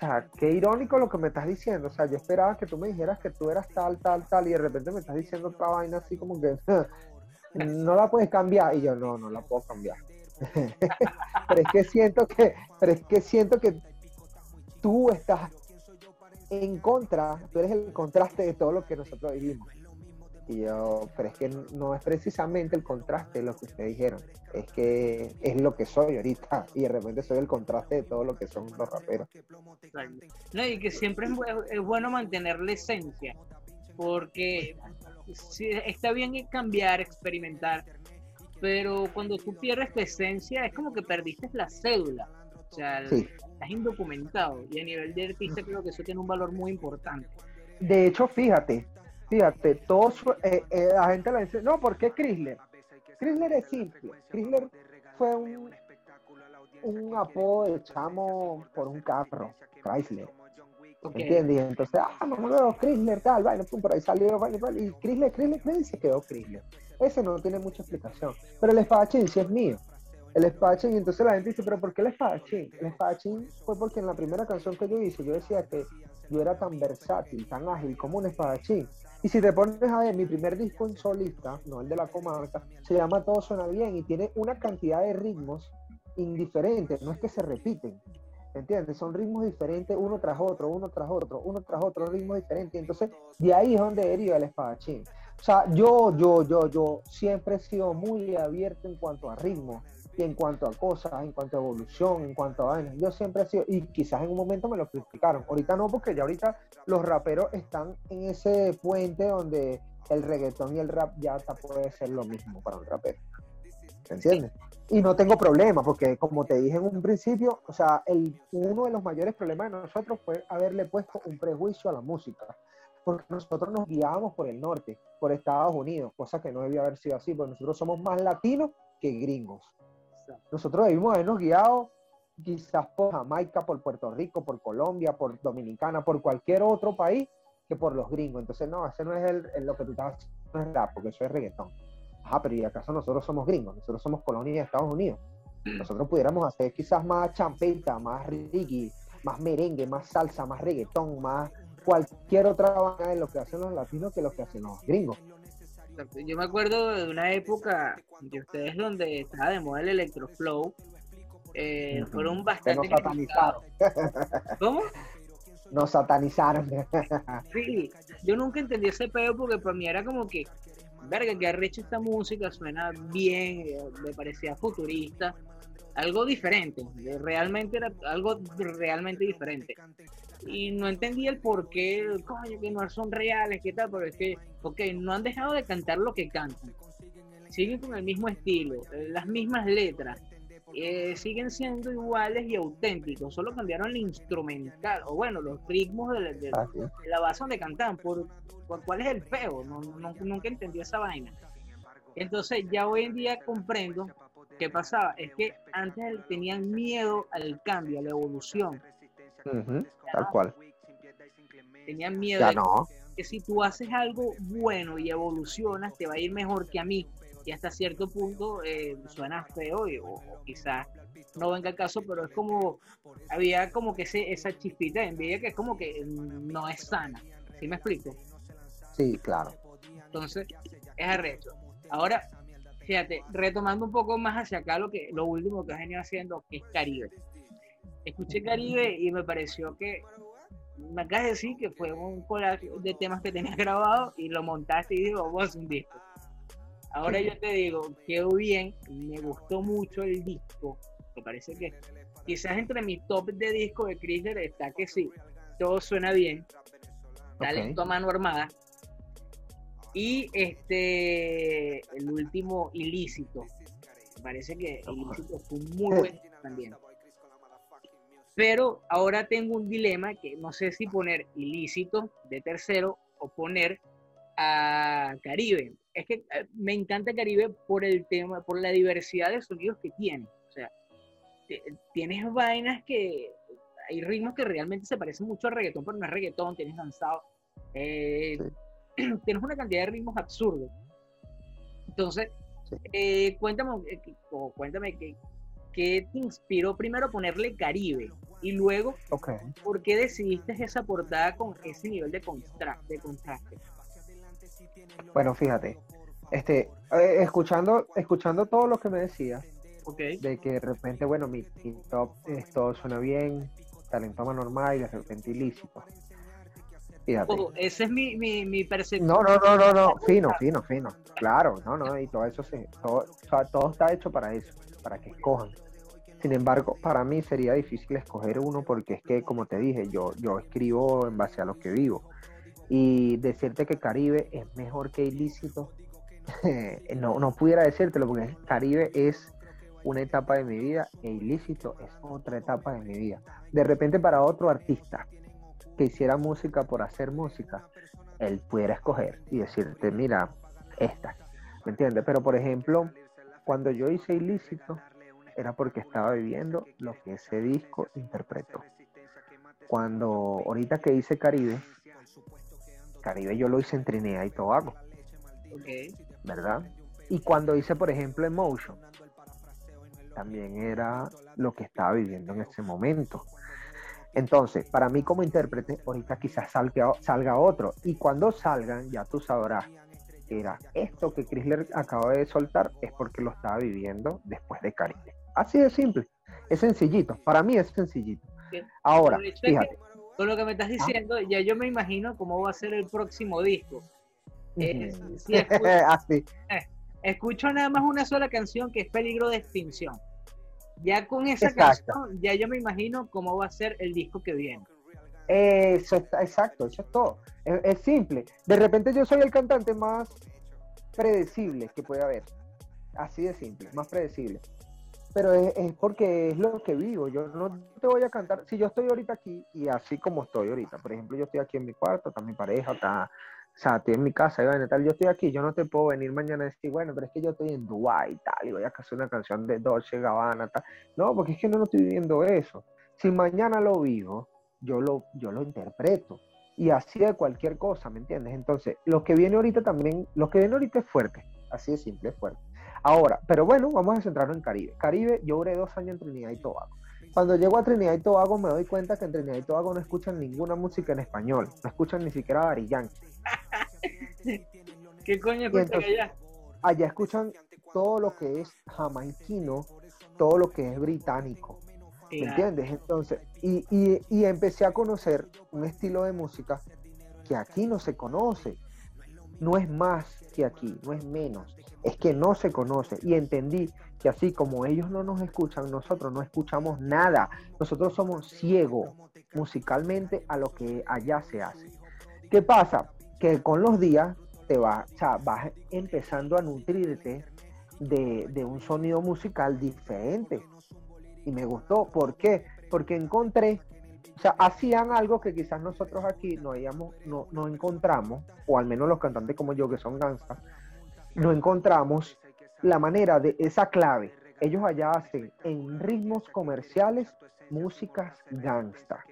Sea, qué irónico lo que me estás diciendo. O sea, yo esperaba que tú me dijeras que tú eras tal, tal, tal, y de repente me estás diciendo otra vaina así como que. no la puedes cambiar. Y yo, no, no la puedo cambiar pero es que siento que, pero es que siento que tú estás en contra, tú eres el contraste de todo lo que nosotros vivimos. Yo, pero es que no es precisamente el contraste de lo que ustedes dijeron, es que es lo que soy ahorita y de repente soy el contraste de todo lo que son los raperos. No, y que siempre es, bueno mantener la esencia, porque está bien cambiar, experimentar, pero cuando tú pierdes tu esencia es como que perdiste la cédula. O sea, estás indocumentado y a nivel de artista creo que eso tiene un valor muy importante. De hecho, fíjate, fíjate, todos, eh, eh, la gente le dice, no, ¿por qué Chrysler? Chrysler es simple. Chrysler fue un, un apodo de chamo por un carro, Chrysler. ¿Entiendes? Y entonces, ah, vamos Chrysler, tal, bueno, pum, por ahí salió, vale, vale, y Chrysler, Chrysler, Chrysler, se quedó Chrysler. Ese no tiene mucha explicación. Pero el espadachín sí es mío. El espadachín, y entonces la gente dice, pero ¿por qué el espadachín? El espadachín fue porque en la primera canción que yo hice, yo decía que yo era tan versátil, tan ágil como un espadachín. Y si te pones a ver, mi primer disco en solista, no el de la comarca, se llama Todo Suena Bien y tiene una cantidad de ritmos indiferentes, no es que se repiten. ¿Entiendes? Son ritmos diferentes uno tras otro, uno tras otro, uno tras otro, ritmos diferentes. Entonces, de ahí es donde deriva el espadachín. O sea, yo, yo, yo, yo siempre he sido muy abierto en cuanto a ritmo y en cuanto a cosas, en cuanto a evolución, en cuanto a vainas. Yo siempre he sido, y quizás en un momento me lo criticaron. Ahorita no, porque ya ahorita los raperos están en ese puente donde el reggaetón y el rap ya puede ser lo mismo para un rapero. ¿Entiendes? Y no tengo problema, porque como te dije en un principio, o sea, el, uno de los mayores problemas de nosotros fue haberle puesto un prejuicio a la música porque nosotros nos guiábamos por el norte, por Estados Unidos, cosa que no debía haber sido así, porque nosotros somos más latinos que gringos. Nosotros debimos habernos guiado quizás por Jamaica, por Puerto Rico, por Colombia, por Dominicana, por cualquier otro país que por los gringos. Entonces, no, ese no es el, lo que tú estás rap, porque eso es reggaetón. Ajá, pero ¿y acaso nosotros somos gringos? Nosotros somos colonia de Estados Unidos. Nosotros pudiéramos hacer quizás más champeta, más reggae, más merengue, más salsa, más reggaetón, más cualquier otra banda de lo que hacen los latinos que lo que hacen los gringos. Yo me acuerdo de una época de ustedes donde estaba de moda el electroflow. Eh, fueron bastante. nos satanizaron. ¿Cómo? Nos satanizaron. sí, yo nunca entendí ese pedo porque para mí era como que, verga, que arrecha esta música, suena bien, eh, me parecía futurista, algo diferente, realmente era algo realmente diferente y no entendí el por qué, coño, que no son reales, qué tal, pero es que, ok, no han dejado de cantar lo que cantan. Siguen con el mismo estilo, eh, las mismas letras, eh, siguen siendo iguales y auténticos, solo cambiaron el instrumental, o bueno, los ritmos de la, base donde cantan, por, por, cuál es el feo, no, nunca entendí esa vaina. Entonces ya hoy en día comprendo qué pasaba, es que antes tenían miedo al cambio, a la evolución, tal cual. Tenían miedo de que si tú haces algo bueno y evolucionas, te va a ir mejor que a mí. Y hasta cierto punto eh, suena feo y, o, quizás no venga el caso, pero es como, había como que ese, esa chispita de envidia que es como que no es sana. ¿Sí me explico? Sí, claro. Entonces, es arrecho. Ahora, fíjate, retomando un poco más hacia acá lo que lo último que has venido haciendo, que es Caribe escuché Caribe y me pareció que me acabas de decir que fue un collage de temas que tenías grabado y lo montaste y digo, vos un disco. Ahora yo te digo, quedó bien, me gustó mucho el disco. Me parece que quizás entre mi top de disco de Chrysler está que sí, todo suena bien, talento a mano armada. Y este, el último, Ilícito. Me parece que Ilícito fue muy buen también. Pero ahora tengo un dilema que no sé si poner ilícito de tercero o poner a Caribe. Es que eh, me encanta Caribe por el tema, por la diversidad de sonidos que tiene. O sea, tienes vainas que hay ritmos que realmente se parecen mucho al reggaetón, pero no es reggaetón, tienes danzado. Eh, tienes una cantidad de ritmos absurdos. Entonces, eh, cuéntame, cuéntame que, ¿qué te inspiró primero ponerle Caribe? Y luego, ¿por qué decidiste esa portada con ese nivel de, contraste? Bueno, fíjate, este, eh, escuchando, escuchando todo lo que me decías, de que de repente, bueno, mi, top todo suena bien, talento normal y de repente ilícito. Fíjate. ese es mi, mi, mi, percepción. No, no, no, no, no, fino, fino, fino. Claro, no, no, y todo eso se, todo, todo está hecho para eso, para que escojan. Sin embargo, para mí sería difícil escoger uno porque es que, como te dije, yo, yo escribo en base a lo que vivo. Y decirte que Caribe es mejor que ilícito, no, no pudiera decírtelo porque Caribe es una etapa de mi vida e ilícito es otra etapa de mi vida. De repente para otro artista que hiciera música por hacer música, él pudiera escoger y decirte, mira, esta, ¿me entiendes? Pero por ejemplo, cuando yo hice ilícito, era porque estaba viviendo lo que ese disco interpretó. Cuando ahorita que hice Caribe, Caribe yo lo hice en Trinidad y Tobago. ¿Verdad? Y cuando hice, por ejemplo, Emotion, también era lo que estaba viviendo en ese momento. Entonces, para mí como intérprete, ahorita quizás salga, salga otro. Y cuando salgan, ya tú sabrás que era esto que Chrysler acaba de soltar, es porque lo estaba viviendo después de Caribe. Así de simple. Es sencillito. Para mí es sencillito. Ahora, fíjate. con lo que me estás ah. diciendo, ya yo me imagino cómo va a ser el próximo disco. Eh, Así. Eh, escucho nada más una sola canción que es Peligro de Extinción. Ya con esa canción, ya yo me imagino cómo va a ser el disco que viene. Eso está, exacto, eso es todo. es, simple. De repente yo soy el cantante más predecible que puede haber. Así de simple, más predecible pero es, porque es lo que vivo. Yo no te voy a cantar. Si yo estoy ahorita aquí y así como estoy ahorita, por ejemplo, yo estoy aquí en mi cuarto, está mi pareja, está, o sea, estoy en mi casa, y tal, yo estoy aquí, yo no te puedo venir mañana y decir, bueno, pero es que yo estoy en Dubái y tal, y voy a hacer una canción de Dolce Gabbana, tal. No, porque es que no, no estoy viviendo eso. Si mañana lo vivo, yo lo, yo lo interpreto. y así de cualquier cosa, ¿me entiendes? Entonces, lo que viene ahorita también, lo que viene ahorita es fuerte, así de simple, es fuerte. Ahora, pero bueno, vamos a centrarnos en Caribe. Caribe, yo duré dos años en Trinidad y Tobago. Cuando llego a Trinidad y Tobago me doy cuenta que en Trinidad y Tobago no escuchan ninguna música en español, no escuchan ni siquiera Dari ¿Qué coño escuchan allá? Allá escuchan todo lo que es jamaiquino, todo lo que es británico. ¿Me entiendes? Entonces, y, y, empecé a conocer un estilo de música que aquí no se conoce. No es más que aquí, no es menos. Es que no se conoce. Y entendí que así como ellos no nos escuchan, nosotros no escuchamos nada. Nosotros somos ciegos musicalmente a lo que allá se hace. ¿Qué pasa? Que con los días te vas, o sea, vas empezando a nutrirte de, de un sonido musical diferente y me gustó. ¿Por qué? Porque encontré, o sea, hacían algo que quizás nosotros aquí no, hayamos, no, no encontramos, o al menos los cantantes como yo que son gangsta, no encontramos la manera de esa clave. Ellos allá hacen en ritmos comerciales músicas gangsta.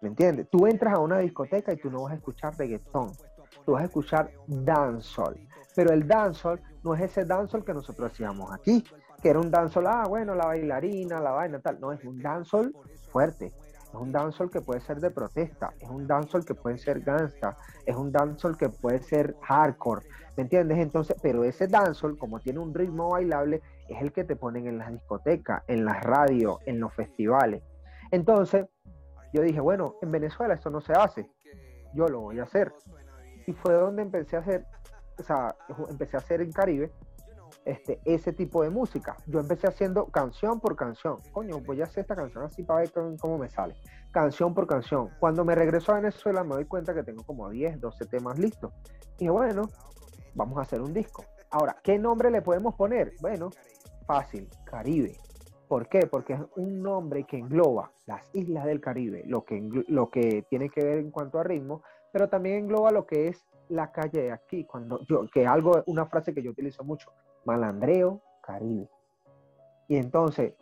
¿Me entiendes? Tú entras a una discoteca y tú no vas a escuchar reggaetón, tú vas a escuchar dancehall. Pero el dancehall no es ese dancehall que nosotros hacíamos aquí que era un dancehall, ah, bueno, la bailarina, la vaina, tal. No, es un dancehall fuerte. Es un dancehall que puede ser de protesta, es un dancehall que puede ser gangsta, es un dancehall que puede ser hardcore, ¿me entiendes? Entonces, pero ese dancehall, como tiene un ritmo bailable, es el que te ponen en las discotecas, en las radios, en los festivales. Entonces, yo dije, bueno, en Venezuela esto no se hace, yo lo voy a hacer. Y fue donde empecé a hacer, o sea, empecé a hacer en Caribe, este, ese tipo de música. Yo empecé haciendo canción por canción. Coño, voy a hacer esta canción así para ver cómo me sale. Canción por canción. Cuando me regreso a Venezuela me doy cuenta que tengo como 10, 12 temas listos. Y bueno, vamos a hacer un disco. Ahora, ¿qué nombre le podemos poner? Bueno, fácil, Caribe. ¿Por qué? Porque es un nombre que engloba las islas del Caribe, lo que tiene que ver en cuanto a ritmo, pero también engloba lo que es la calle de aquí, cuando yo, que algo, una frase que yo utilizo mucho, malandreo caribe. Y entonces,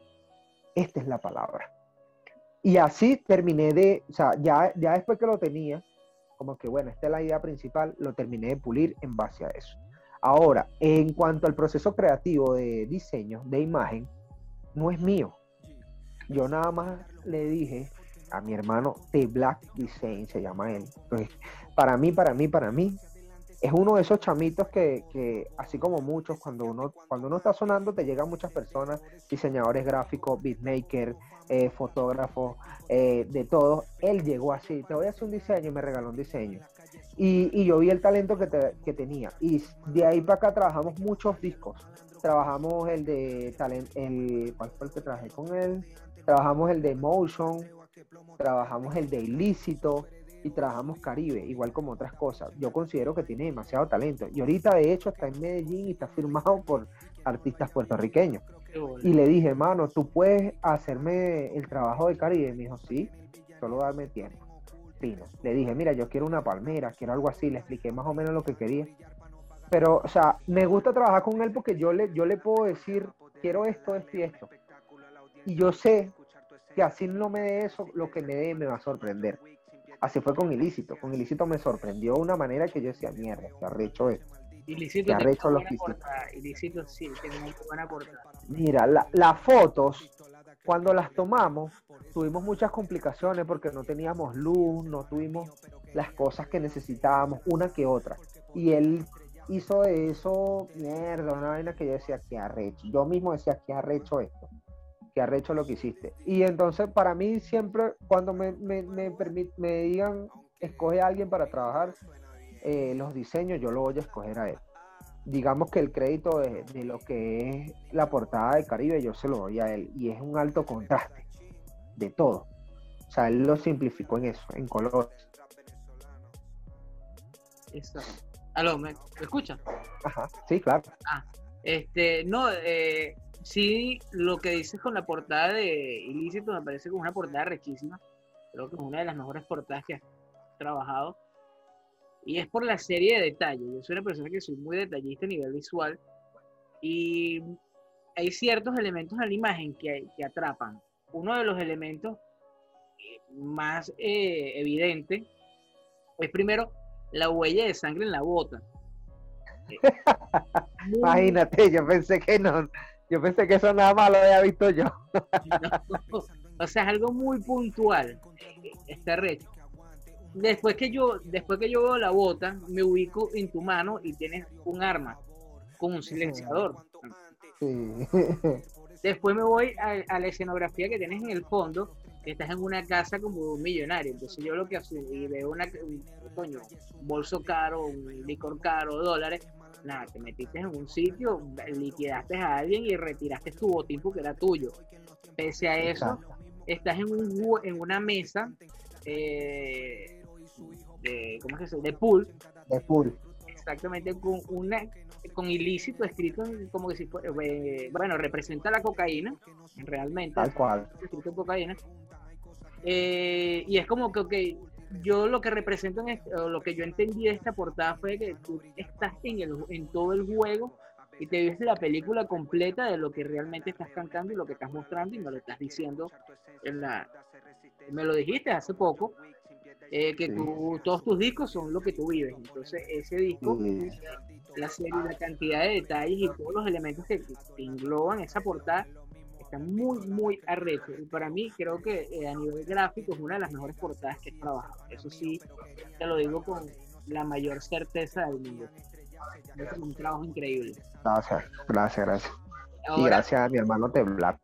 esta es la palabra. Y así terminé de, o sea, ya, ya después que lo tenía, como que bueno, esta es la idea principal, lo terminé de pulir en base a eso. Ahora, en cuanto al proceso creativo de diseño, de imagen, no es mío. Yo nada más le dije a mi hermano The Black Design, se llama él. Entonces, para mí, para mí, para mí, es uno de esos chamitos que, así como muchos, cuando uno, cuando uno está sonando, te llegan muchas personas, diseñadores gráficos, beatmakers, eh, fotógrafos, eh, de todo. Él llegó así, te voy a hacer un diseño y me regaló un diseño. Y, yo vi el talento que, tenía. Y de ahí para acá trabajamos muchos discos. Trabajamos el de talent, el, ¿cuál fue el que trabajé con él? Trabajamos el de Motion, trabajamos el de Ilícito, y trabajamos Caribe, igual como otras cosas. Yo considero que tiene demasiado talento. Y ahorita, de hecho, está en Medellín y está firmado por artistas puertorriqueños. Y le dije, hermano, ¿tú puedes hacerme el trabajo de Caribe? Me dijo, sí, solo dame tiempo. Fino. Le dije, mira, yo quiero una palmera, quiero algo así. Le expliqué más o menos lo que quería. Pero, o sea, me gusta trabajar con él porque yo le, yo le puedo decir, quiero esto, esto y esto. Y yo sé que así no me dé eso, lo que me dé me va a sorprender. Así fue con Ilícito. Con Ilícito me sorprendió de una manera que yo decía, mierda, que arrecho esto. Ilícito, que arrecho lo que Ilícito sí, tiene muy buena portada. Mira, las fotos, cuando las tomamos, tuvimos muchas complicaciones porque no teníamos luz, no tuvimos las cosas que necesitábamos, una que otra. Y él hizo eso, mierda, una vaina que yo decía, que arrecho. Yo mismo decía, que arrecho esto que arrecho lo que hiciste. Y entonces para mí siempre, cuando me, me, me, digan, escoge a alguien para trabajar eh, los diseños, yo lo voy a escoger a él. Digamos que el crédito de, lo que es la portada de Caribe, yo se lo doy a él. Y es un alto contraste de todo. O sea, él lo simplificó en eso, en colores. Eso. Aló, ¿me, escuchan? Ajá, sí, claro. Ah, este, no, eh, Sí, lo que dices con la portada de Ilícito me parece como una portada rechísima. Creo que es una de las mejores portadas que has trabajado. Y es por la serie de detalles. Yo soy una persona que soy muy detallista a nivel visual. Y hay ciertos elementos en la imagen que, que atrapan. Uno de los elementos eh, más eh, evidentes es primero la huella de sangre en la bota. Muy... Imagínate, yo pensé que no, yo pensé que eso nada más lo había visto yo. No, o sea, es algo muy puntual. Está recho. Después que yo, después que yo veo la bota, me ubico en tu mano y tienes un arma con un silenciador. Sí. Después me voy a, a, la escenografía que tienes en el fondo, que estás en una casa como un millonario. Entonces yo lo que hago y veo una, un, coño, un bolso caro, un licor caro, dólares. Nada, te metiste en un sitio, liquidaste a alguien y retiraste tu botín porque era tuyo. Pese a eso, Exacto. estás en, un, en una mesa eh, de, ¿cómo dice? De pool. De pool. Exactamente, con una con ilícito escrito como que si fuera, eh, bueno, representa la cocaína, realmente. Tal cual. Escrito cocaína. Eh, y es como que, ok, yo lo que represento, en este, lo que yo entendí de esta portada fue que tú estás en, el, en todo el juego y te ves la película completa de lo que realmente estás cantando y lo que estás mostrando y me lo estás diciendo en la... Me lo dijiste hace poco, eh, que tú, todos tus discos son lo que tú vives. Entonces, ese disco, sí. la serie, la cantidad de detalles y todos los elementos que, que engloban esa portada, está muy, muy arrecho. Y para mí, creo que eh, a nivel gráfico es una de las mejores portadas que he trabajado. Eso sí, te lo digo con la mayor certeza del mundo. Es un trabajo increíble. Gracias, gracias, gracias. Ahora, y gracias a mi hermano Teblar.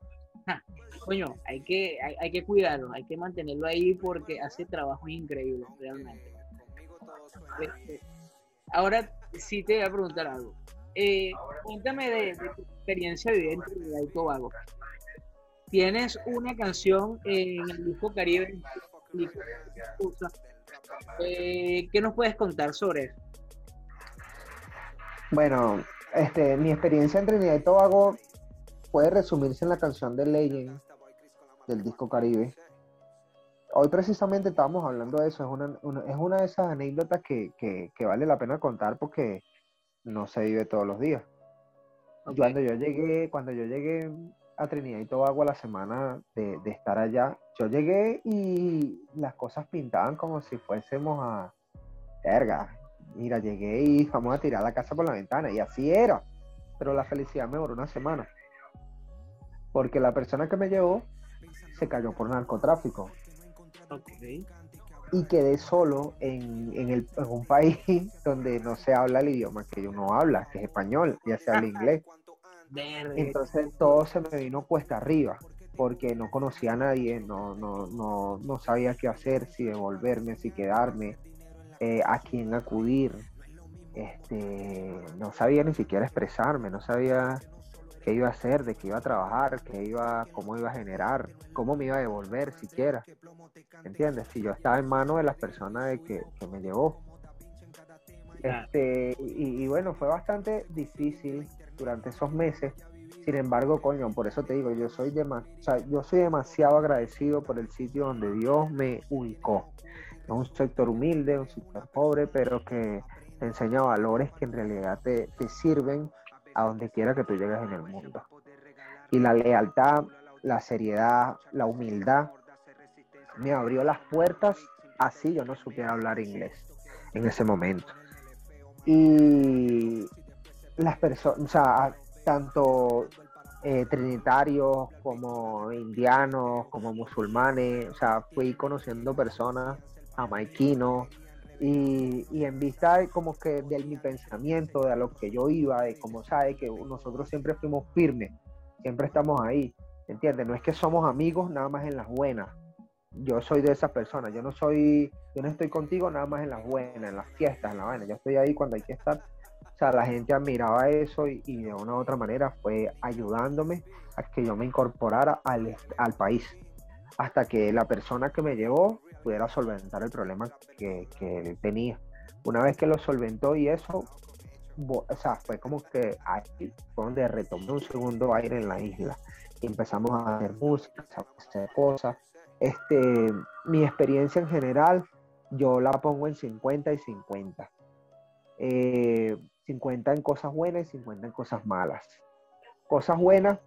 coño, hay que, hay, hay, que cuidarlo, hay que mantenerlo ahí porque hace trabajos increíbles, realmente. Este, ahora sí te voy a preguntar algo. Eh, cuéntame de, de, tu experiencia viviendo en el Tobago. Tienes una canción en el disco Caribe, eh, ¿qué nos puedes contar sobre eso? Bueno, este, mi experiencia en Trinidad y Tobago puede resumirse en la canción de Legend del disco Caribe. Hoy precisamente estábamos hablando de eso, es una, una es una de esas anécdotas que, que, que, vale la pena contar porque no se vive todos los días. Okay. Cuando yo llegué, cuando yo llegué a Trinidad y Tobago a la semana de, de, estar allá, yo llegué y las cosas pintaban como si fuésemos a verga. Mira, llegué y vamos a tirar la casa por la ventana y así era. Pero la felicidad me duró una semana. Porque la persona que me llevó se cayó por narcotráfico. Okay. Y quedé solo en, en, el, en, un país donde no se habla el idioma que uno habla, que es español, ya se habla inglés. Entonces todo se me vino cuesta arriba, porque no conocía a nadie, no, no, no, no sabía qué hacer, si devolverme, si quedarme, eh, a quién acudir. Este, no sabía ni siquiera expresarme, no sabía qué iba a hacer, de qué iba a trabajar, qué iba, cómo iba a generar, cómo me iba a devolver siquiera. ¿Entiendes? Si yo estaba en manos de las personas de que, que me llevó. Este, y, y, bueno, fue bastante difícil durante esos meses. Sin embargo, coño, por eso te digo, yo soy, o sea, yo soy demasiado agradecido por el sitio donde Dios me ubicó. Es un sector humilde, un sector pobre, pero que te enseña valores que en realidad te, te sirven a donde quiera que tú llegues en el mundo. Y la lealtad, la seriedad, la humildad me abrió las puertas así yo no supiera hablar inglés en ese momento. Y las personas, o sea, tanto eh, trinitarios como indianos, como musulmanes, o sea, fui conociendo personas jamaiquinos, y, y, en vista de como que de mi pensamiento, de a lo que yo iba, de como sabe que nosotros siempre fuimos firmes, siempre estamos ahí, ¿entiendes? No es que somos amigos nada más en las buenas. Yo soy de esas personas, yo no soy, yo no estoy contigo nada más en las buenas, en las fiestas, en la vaina, yo estoy ahí cuando hay que estar. La gente admiraba eso y, de una u otra manera fue ayudándome a que yo me incorporara al, al país. Hasta que la persona que me llevó pudiera solventar el problema que, que él tenía. Una vez que lo solventó y eso, o sea, fue como que ahí fue donde retomé un segundo aire en la isla y empezamos a hacer música, a hacer cosas. Este, mi experiencia en general, yo la pongo en 50 y 50. Eh, 50 en cosas buenas y 50 en cosas malas. Cosas buenas,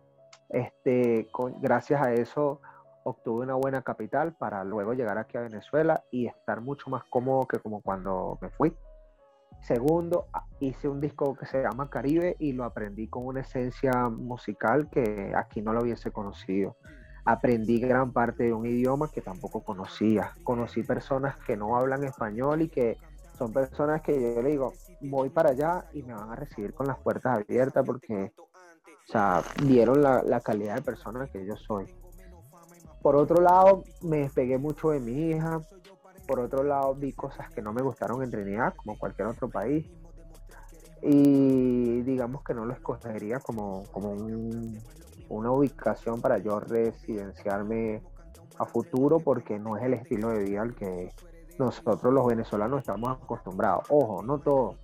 este, gracias a eso obtuve una buena capital para luego llegar aquí a Venezuela y estar mucho más cómodo que como cuando me fui. Segundo, hice un disco que se llama Caribe y lo aprendí con una esencia musical que aquí no lo hubiese conocido. Aprendí gran parte de un idioma que tampoco conocía. Conocí personas que no hablan español y que son personas que yo le digo, voy para allá y me van a recibir con las puertas abiertas porque, o sea, vieron la, la calidad de persona que yo soy. Por otro lado, me despegué mucho de mi hija. Por otro lado, vi cosas que no me gustaron en Trinidad, como cualquier otro país. Y digamos que no lo escogería como, como una ubicación para yo residenciarme a futuro porque no es el estilo de vida al que nosotros los venezolanos estamos acostumbrados. Ojo, no todo.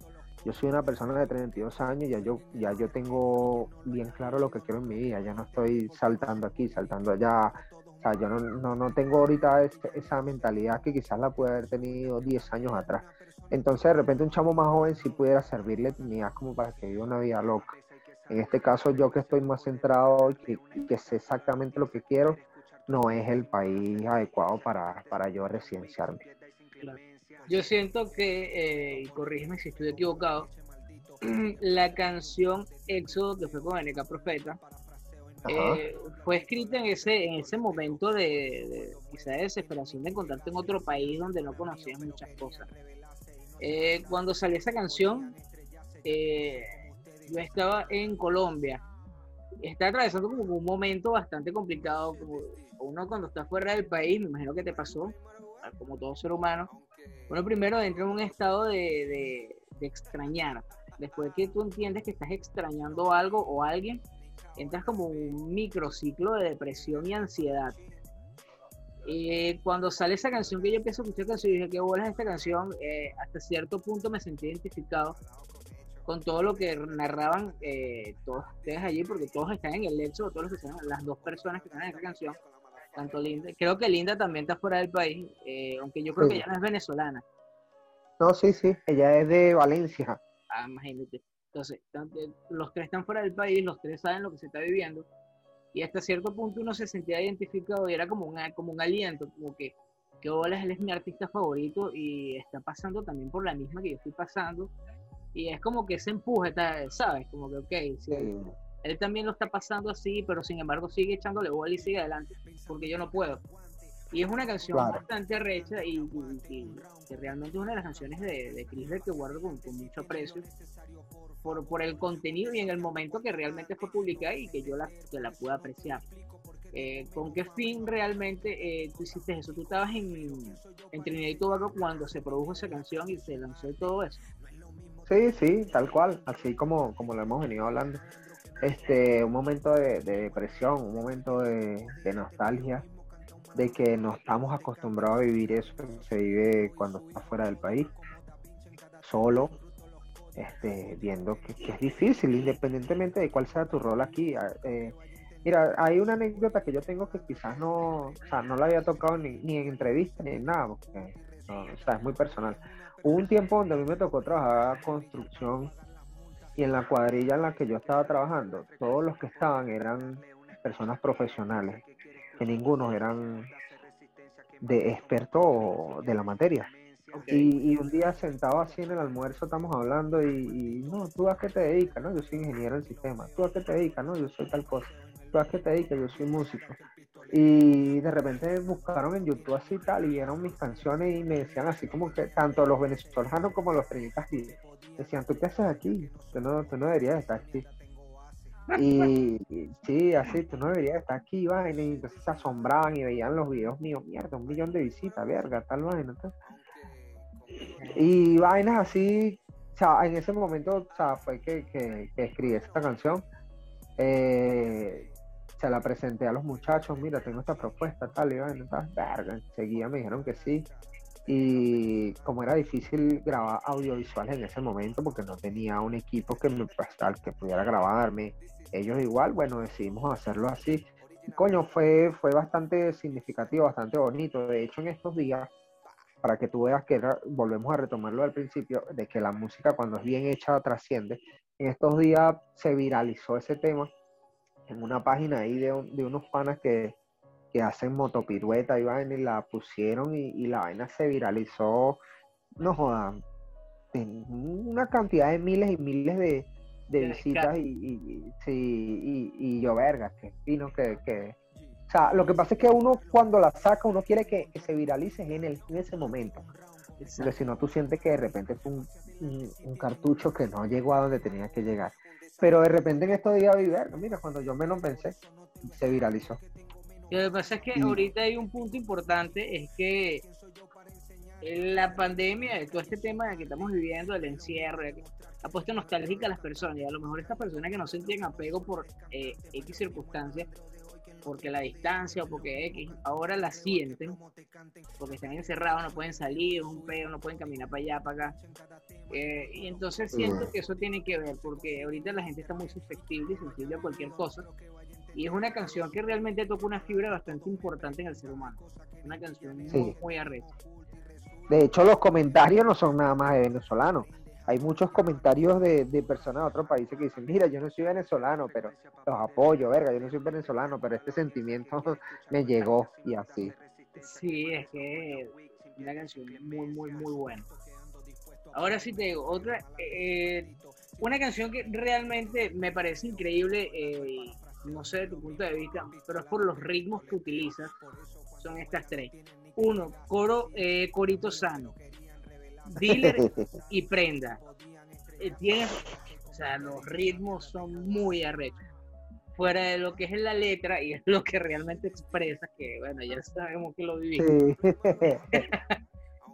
Yo soy una persona de 32 años, ya yo, ya yo tengo bien claro lo que quiero en mi vida, ya no estoy saltando aquí, saltando allá, o sea, yo no, no, tengo ahorita esa mentalidad que quizás la pude haber tenido 10 años atrás. Entonces, de repente, un chamo más joven sí pudiera servirle tenía como para que viva una vida loca. En este caso, yo que estoy más centrado y que, sé exactamente lo que quiero, no es el país adecuado para, para yo residenciarme. Yo siento que, eh, y corrígeme si estoy equivocado, la canción Éxodo, que fue con NK Profeta, eh, fue escrita en ese, en ese momento de, quizá de desesperación de encontrarte en otro país donde no conocías muchas cosas. Eh, cuando salió esa canción, eh, yo estaba en Colombia. Estaba atravesando como un momento bastante complicado. Como uno cuando está fuera del país, me imagino que te pasó, como todo ser humano. Uno primero entra en un estado de, de, de extrañar. Después que tú entiendes que estás extrañando algo o alguien, entras como un microciclo de depresión y ansiedad. Eh, cuando sale esa canción que yo empiezo a escuchar canción, dije, qué bola es esta canción, eh, hasta cierto punto me sentí identificado con todo lo que narraban eh, todos ustedes allí, porque todos están en el hecho, todos los que están, las dos personas que están en esta canción, tanto Linda, creo que Linda también está fuera del país, aunque yo creo que ella no es venezolana. No, sí, sí, ella es de Valencia. Ah, imagínate. Entonces, los tres están fuera del país, los tres saben lo que se está viviendo, y hasta cierto punto uno se sentía identificado y era como un, como un aliento, como que, que Bolas, él es mi artista favorito y está pasando también por la misma que yo estoy pasando, y es como que se empuja, ¿sabes? Como que, ok, él también lo está pasando así, pero sin embargo sigue echándole bola y sigue adelante, porque yo no puedo. Y es una canción bastante arrecha y, que realmente es una de las canciones de, de Chris que guardo con, con mucho aprecio por, por el contenido y en el momento que realmente fue publicada y que yo la, que la pude apreciar. Eh, ¿Con qué fin realmente eh, tú hiciste eso? ¿Tú estabas en, en Trinidad y Tobago cuando se produjo esa canción y se lanzó todo eso? Sí, sí, tal cual, así como, como lo hemos venido hablando. Este, un momento de, depresión, un momento de, de, nostalgia, de que no estamos acostumbrados a vivir eso que se vive cuando estás fuera del país, solo, este, viendo que, es difícil, independientemente de cuál sea tu rol aquí. Eh, mira, hay una anécdota que yo tengo que quizás no, o sea, no la había tocado ni, ni en entrevista ni en nada, porque o sea, es muy personal. Hubo un tiempo donde a mí me tocó trabajar construcción y en la cuadrilla en la que yo estaba trabajando, todos los que estaban eran personas profesionales, que ninguno eran de experto de la materia. Y, un día sentado así en el almuerzo estamos hablando y, no, tú a qué te dedicas, ¿no? Yo soy ingeniero en sistema. ¿Tú a qué te dedicas? No, yo soy tal cosa. ¿Tú a qué te dedicas? Yo soy músico. Y de repente buscaron en YouTube así tal y vieron mis canciones y me decían así como que tanto los venezolanos como los trinitas decían, ¿tú qué haces aquí? Tú no, tú no deberías estar aquí. Y, sí, así, tú no deberías estar aquí, vaina. Y entonces se asombraban y veían los videos míos, mierda, un millón de visitas, verga, tal vaina. Y vainas así, o sea, en ese momento, o sea, fue que, que, escribí esta canción. Eh, se la presenté a los muchachos, mira, tengo esta propuesta, tal, y vaina, tal, verga, enseguida me dijeron que sí. Y como era difícil grabar audiovisuales en ese momento, porque no tenía un equipo que me que pudiera grabarme, ellos igual, bueno, decidimos hacerlo así. Y coño, fue, fue bastante significativo, bastante bonito. De hecho, en estos días para que tú veas que volvemos a retomarlo al principio, de que la música cuando es bien hecha trasciende. En estos días se viralizó ese tema en una página ahí de, de unos panas que, que hacen motopirueta y vaina y la pusieron y, y la vaina se viralizó, no jodan, en una cantidad de miles y miles de, de visitas y, y- y- sí, y, y yo verga, que fino que, que... O sea, lo que pasa es que uno cuando la saca, uno quiere que, que se viralice en, el, en ese momento. Porque si no, tú sientes que de repente fue un, un- un cartucho que no llegó a donde tenía que llegar. Pero de repente en estos días vi, mira, cuando yo menos pensé, se viralizó. Lo que pasa es que Y- ahorita hay un punto importante, es que la pandemia, todo este tema que estamos viviendo, el encierro, ha puesto nostálgica a las personas, y a lo mejor estas personas que no sentían apego por eh, X circunstancias, porque la distancia o porque X, ahora la sienten, porque están encerrados, no pueden salir, es un pedo, no pueden caminar para allá, para acá. Eh, y entonces siento Mm. que eso tiene que ver, porque ahorita la gente está muy susceptible y sensible a cualquier cosa. Y es una canción que realmente toca una fibra bastante importante en el ser humano. Una canción muy, muy arrecha. De hecho, los comentarios no son nada más de venezolanos. Hay muchos comentarios de, personas de otros países que dicen, mira, yo no soy venezolano, pero los apoyo, verga, yo no soy venezolano, pero este sentimiento me llegó y así. Sí, es que una canción muy, muy, muy buena. Ahora sí te digo, otra, eh, una canción que realmente me parece increíble, eh, no sé de tu punto de vista, pero es por los ritmos que utiliza, son estas tres. Uno, coro, eh, corito sano, dealer y prenda. Eh, tiene, o sea, los ritmos son muy arrechos. Fuera de lo que es la letra y es lo que realmente expresa, que bueno, ya sabemos que lo vivimos. Sí.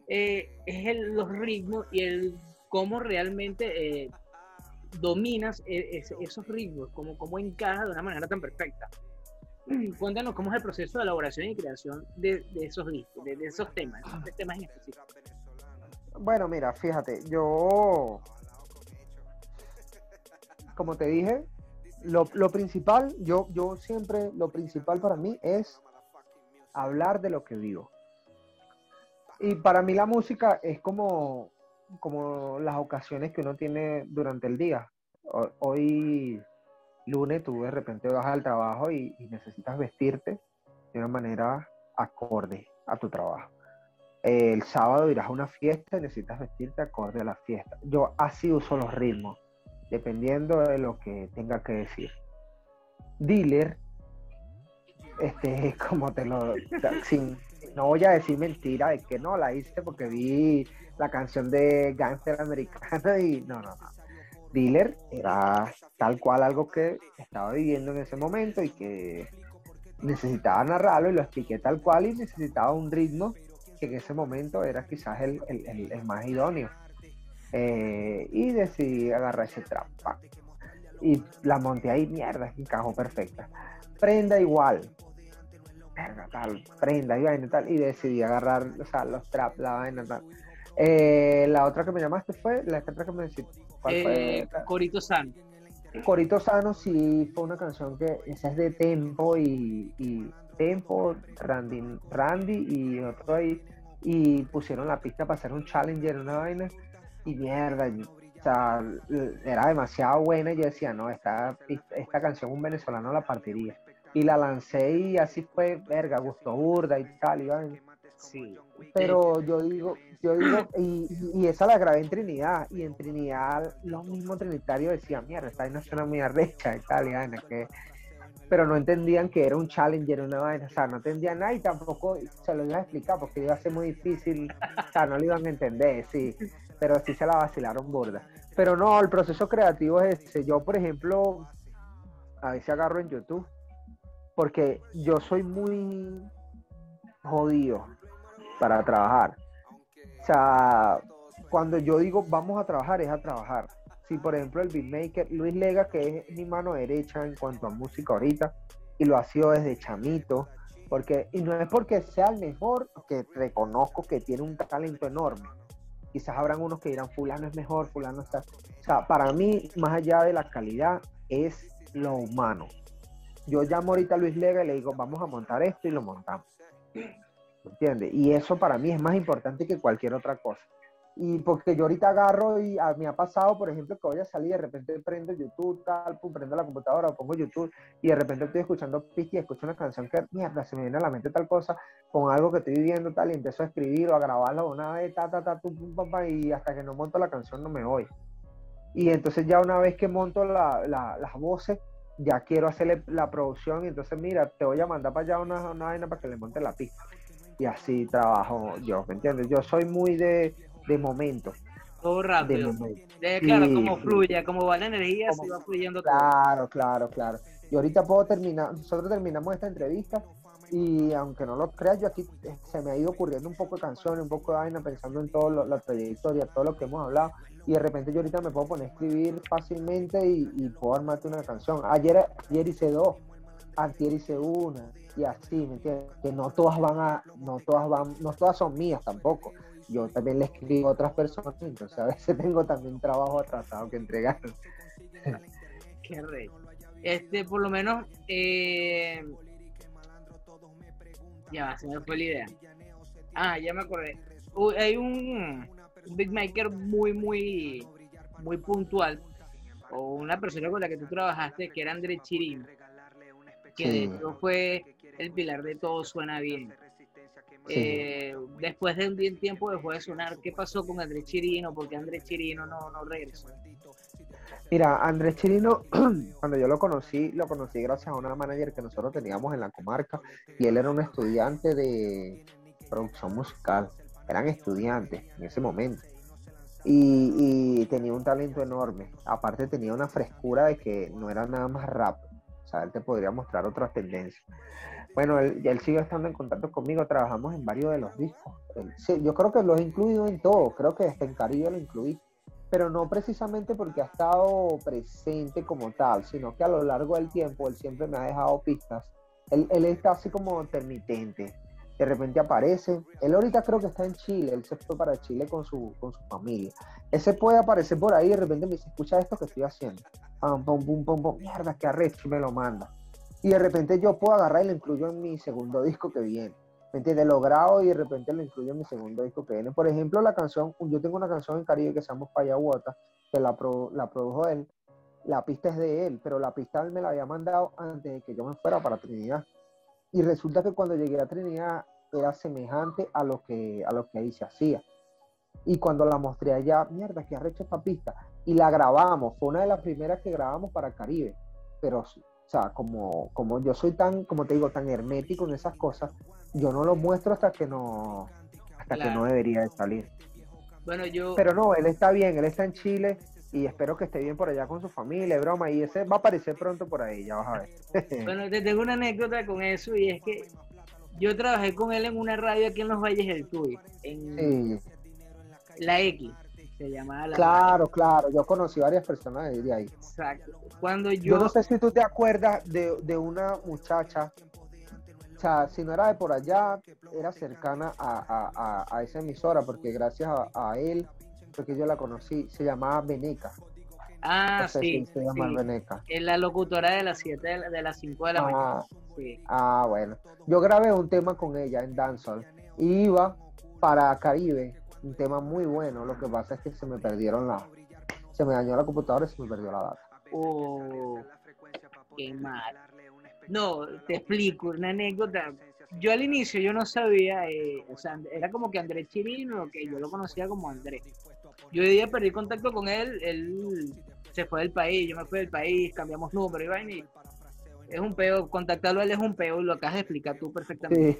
eh, es el- los ritmos y el cómo realmente eh, dominas esos ritmos, cómo, cómo encaja de una manera tan perfecta. Cuéntanos cómo es el proceso de elaboración y creación de, de esos discos, de, de esos temas, de esos temas en específico. Bueno, mira, fíjate, yo, como te dije, lo, lo principal, yo, yo siempre, lo principal para mí es hablar de lo que vivo. Y para mí la música es como, como las ocasiones que uno tiene durante el día. Ho- Hoy, lunes, tú de repente vas al trabajo y, y necesitas vestirte de una manera acorde a tu trabajo. El sábado irás a una fiesta y necesitas vestirte acorde a la fiesta. Yo así uso los ritmos, dependiendo de lo que tenga que decir. Dealer, este es como te lo. Sin, no voy a decir mentira de que no la hice porque vi la canción de Gangster Americana y no, no, no. Dealer era tal cual algo que estaba viviendo en ese momento y que necesitaba narrarlo y lo expliqué tal cual y necesitaba un ritmo que en ese momento era quizás el, el- el- el más idóneo. Eh, y decidí agarrar ese trap. pa. Y la monté ahí, mierda, encajó perfecta. Prenda igual. Verga, tal, prenda y vaina tal. Y decidí agarrar, o sea, los trap, la vaina tal. Eh, la otra que me llamaste fue, la otra que me deciste, ¿cuál fue? Eh, Corito San. Corito Sano sí fue una canción que esa es de Tempo y, y Tempo, Randy, Randy y otro ahí y pusieron la pista para hacer un challenger, una vaina y mierda, o sea, era demasiado buena y yo decía, no, esta, pista- esta canción un venezolano la partiría y la lancé y así fue, verga, gustó burda y tal y vaina Sí. pero yo digo, yo digo, y, y esa la grabé en Trinidad, y en Trinidad los mismos trinitarios decían, mierda, esta vaina suena muy arrecha y tal, y vaina, que... pero no entendían que era un challenger, una vaina, o sea, no entendían nada y tampoco se lo iba a explicar porque iba a ser muy difícil, o sea, no lo iban a entender, sí, pero sí se la vacilaron burda. Pero no, el proceso creativo es ese. Yo, por ejemplo, a veces agarro en YouTube, porque yo soy muy jodido para trabajar. O sea, cuando yo digo vamos a trabajar, es a trabajar. Si por ejemplo el beatmaker Luis Lega, que es mi mano derecha en cuanto a música ahorita, y lo ha sido desde chamito, porque, y no es porque sea el mejor, que reconozco que tiene un talento enorme. Quizás habrán unos que dirán, fulano es mejor, fulano está... O sea, para mí, más allá de la calidad, es lo humano. Yo llamo ahorita a Luis Lega y le digo, vamos a montar esto y lo montamos. ¿Entiendes? Y eso para mí es más importante que cualquier otra cosa. Y porque yo ahorita agarro y a, me ha pasado, por ejemplo, que voy a salir, de repente prendo YouTube, tal, prendo la computadora, pongo YouTube y de repente estoy escuchando pista y escucho una canción que, mierda, se me viene a la mente tal cosa, con algo que estoy viviendo, tal, y empiezo a escribir o a grabarlo una vez, ta, ta, ta, pum, pum, pum, y hasta que no monto la canción no me voy. Y entonces ya una vez que monto la, las voces, ya quiero hacerle la producción y entonces mira, te voy a mandar para allá una, una vaina para que le monte la pista. Y así trabajo yo, ¿me entiendes? Yo soy muy de de momento. Todo rápido. De claro, como fluye, como va la energía, se va fluyendo todo. Claro, claro, claro. Y ahorita puedo terminar, nosotros terminamos esta entrevista y aunque no lo creas, yo aquí eh, se me ha ido ocurriendo un poco de canciones, un poco de vaina, pensando en toda la trayectoria, todo lo que hemos hablado, y de repente yo ahorita me puedo poner a escribir fácilmente y, puedo armarte una canción. Ayer, ayer hice dos, ayer hice una, y así, ¿me entiendes? Que no todas van a, no todas van, no todas son mías tampoco yo también le escribo a otras personas, entonces a veces tengo también trabajo atrasado que entregar. Qué rey. Este, por lo menos, eh... ya se me fue la idea. Ah, ya me acordé. hay un, un big maker muy, muy, muy puntual, o una persona con la que tú trabajaste, que era André Chirino, que de hecho fue el pilar de todo suena bien. Eh, después de un tiempo dejó de sonar. ¿Qué pasó con Andrés Chirino? Porque Andrés Chirino no, no regresó. Mira, Andrés Chirino, cuando yo lo conocí, lo conocí gracias a una manager que nosotros teníamos en la comarca y él era un estudiante de producción musical. Eran estudiantes en ese momento. Y, y, tenía un talento enorme. Aparte tenía una frescura de que no era nada más rap. O sea, él te podría mostrar otras tendencias. Bueno, él, él sigue estando en contacto conmigo, trabajamos en varios de los discos. yo creo que lo he incluido en todo, creo que hasta en Caribe lo incluí, pero no precisamente porque ha estado presente como tal, sino que a lo largo del tiempo él siempre me ha dejado pistas. Él, está así como intermitente, de repente aparece. Él ahorita creo que está en Chile, él se fue para Chile con su, con su familia. Ese puede aparecer por ahí y de repente me dice, escucha esto que estoy haciendo. Pum, pum, pum, pum, pum, mierda, qué arrecho, me lo manda y de repente yo puedo agarrar y lo incluyo en mi segundo disco que viene. ¿Me entiendes? Lo grabo y de repente lo incluyo en mi segundo disco que viene. Por ejemplo, la canción, yo tengo una canción en Caribe que se llama Payahuata, que la, la produjo él. La pista es de él, pero la pista él me la había mandado antes de que yo me fuera para Trinidad. Y resulta que cuando llegué a Trinidad era semejante a lo que, a lo que ahí se hacía. Y cuando la mostré allá, mierda, que arrecho esta pista. Y la grabamos, fue una de las primeras que grabamos para Caribe. Pero o sea, como, como yo soy tan, como te digo, tan hermético en esas cosas, yo no lo muestro hasta que no, hasta que no debería de salir. Bueno, yo... Pero no, él está bien, él está en Chile y espero que esté bien por allá con su familia, broma, y ese va a aparecer pronto por ahí, ya vas a ver. bueno, te tengo una anécdota con eso y es que yo trabajé con él en una radio aquí en los Valles del Tuy, en la X se llamaba la Claro, claro, yo conocí varias personas de ahí. Exacto. Cuando yo... yo no sé si tú te acuerdas de, una muchacha, o sea, si no era de por allá, era cercana a, esa emisora, porque gracias a, él, porque yo la conocí, se llamaba Veneca. Ah, sí. Se llama Veneca. Es la locutora de las 7 de, las 5 de la ah, mañana. Sí. Ah, bueno. Yo grabé un tema con ella en Dancehall. Iba para Caribe un tema muy bueno. Lo que pasa es que se me perdieron la. Se me dañó la computadora y se me perdió la data. Oh, qué mal. No, te explico una anécdota. Yo al inicio yo no sabía, eh, o sea, era como que Andrés Chirino, que yo lo conocía como Andrés. Yo hoy día perdí contacto con él, él se fue del país, yo me fui del país, cambiamos número y vaina y es un peo, contactarlo a él es un peo, lo acabas de explicar tú perfectamente.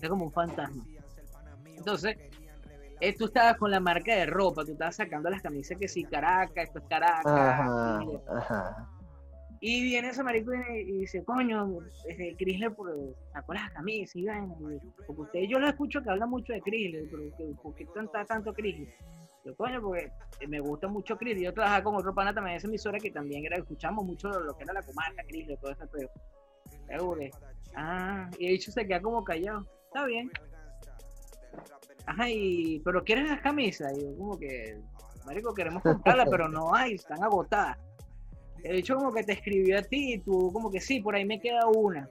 es como un fantasma. Entonces, eh, tú estabas con la marca de ropa, tú estabas sacando las camisas que sí, Caracas, esto es Caracas. y, viene ese marico y, dice, coño, desde Chrysler pues, sacó las camisas y porque usted, yo lo escucho que habla mucho de Chrysler, pero ¿por qué tanta, tanto Chrysler? Yo, coño, porque me gusta mucho Chrysler. Yo trabajaba con otro pana también en esa emisora que también era, escuchamos mucho lo que era la comarca, Chrysler, todo eso, pero... Ah, y el dicho se queda como callado. Está bien. Ajá, y, pero ¿quieres las camisas? Y yo como que, marico, queremos comprarlas, pero no hay, están agotadas. De hecho, como que te escribió a ti y tú como que sí, por ahí me queda una.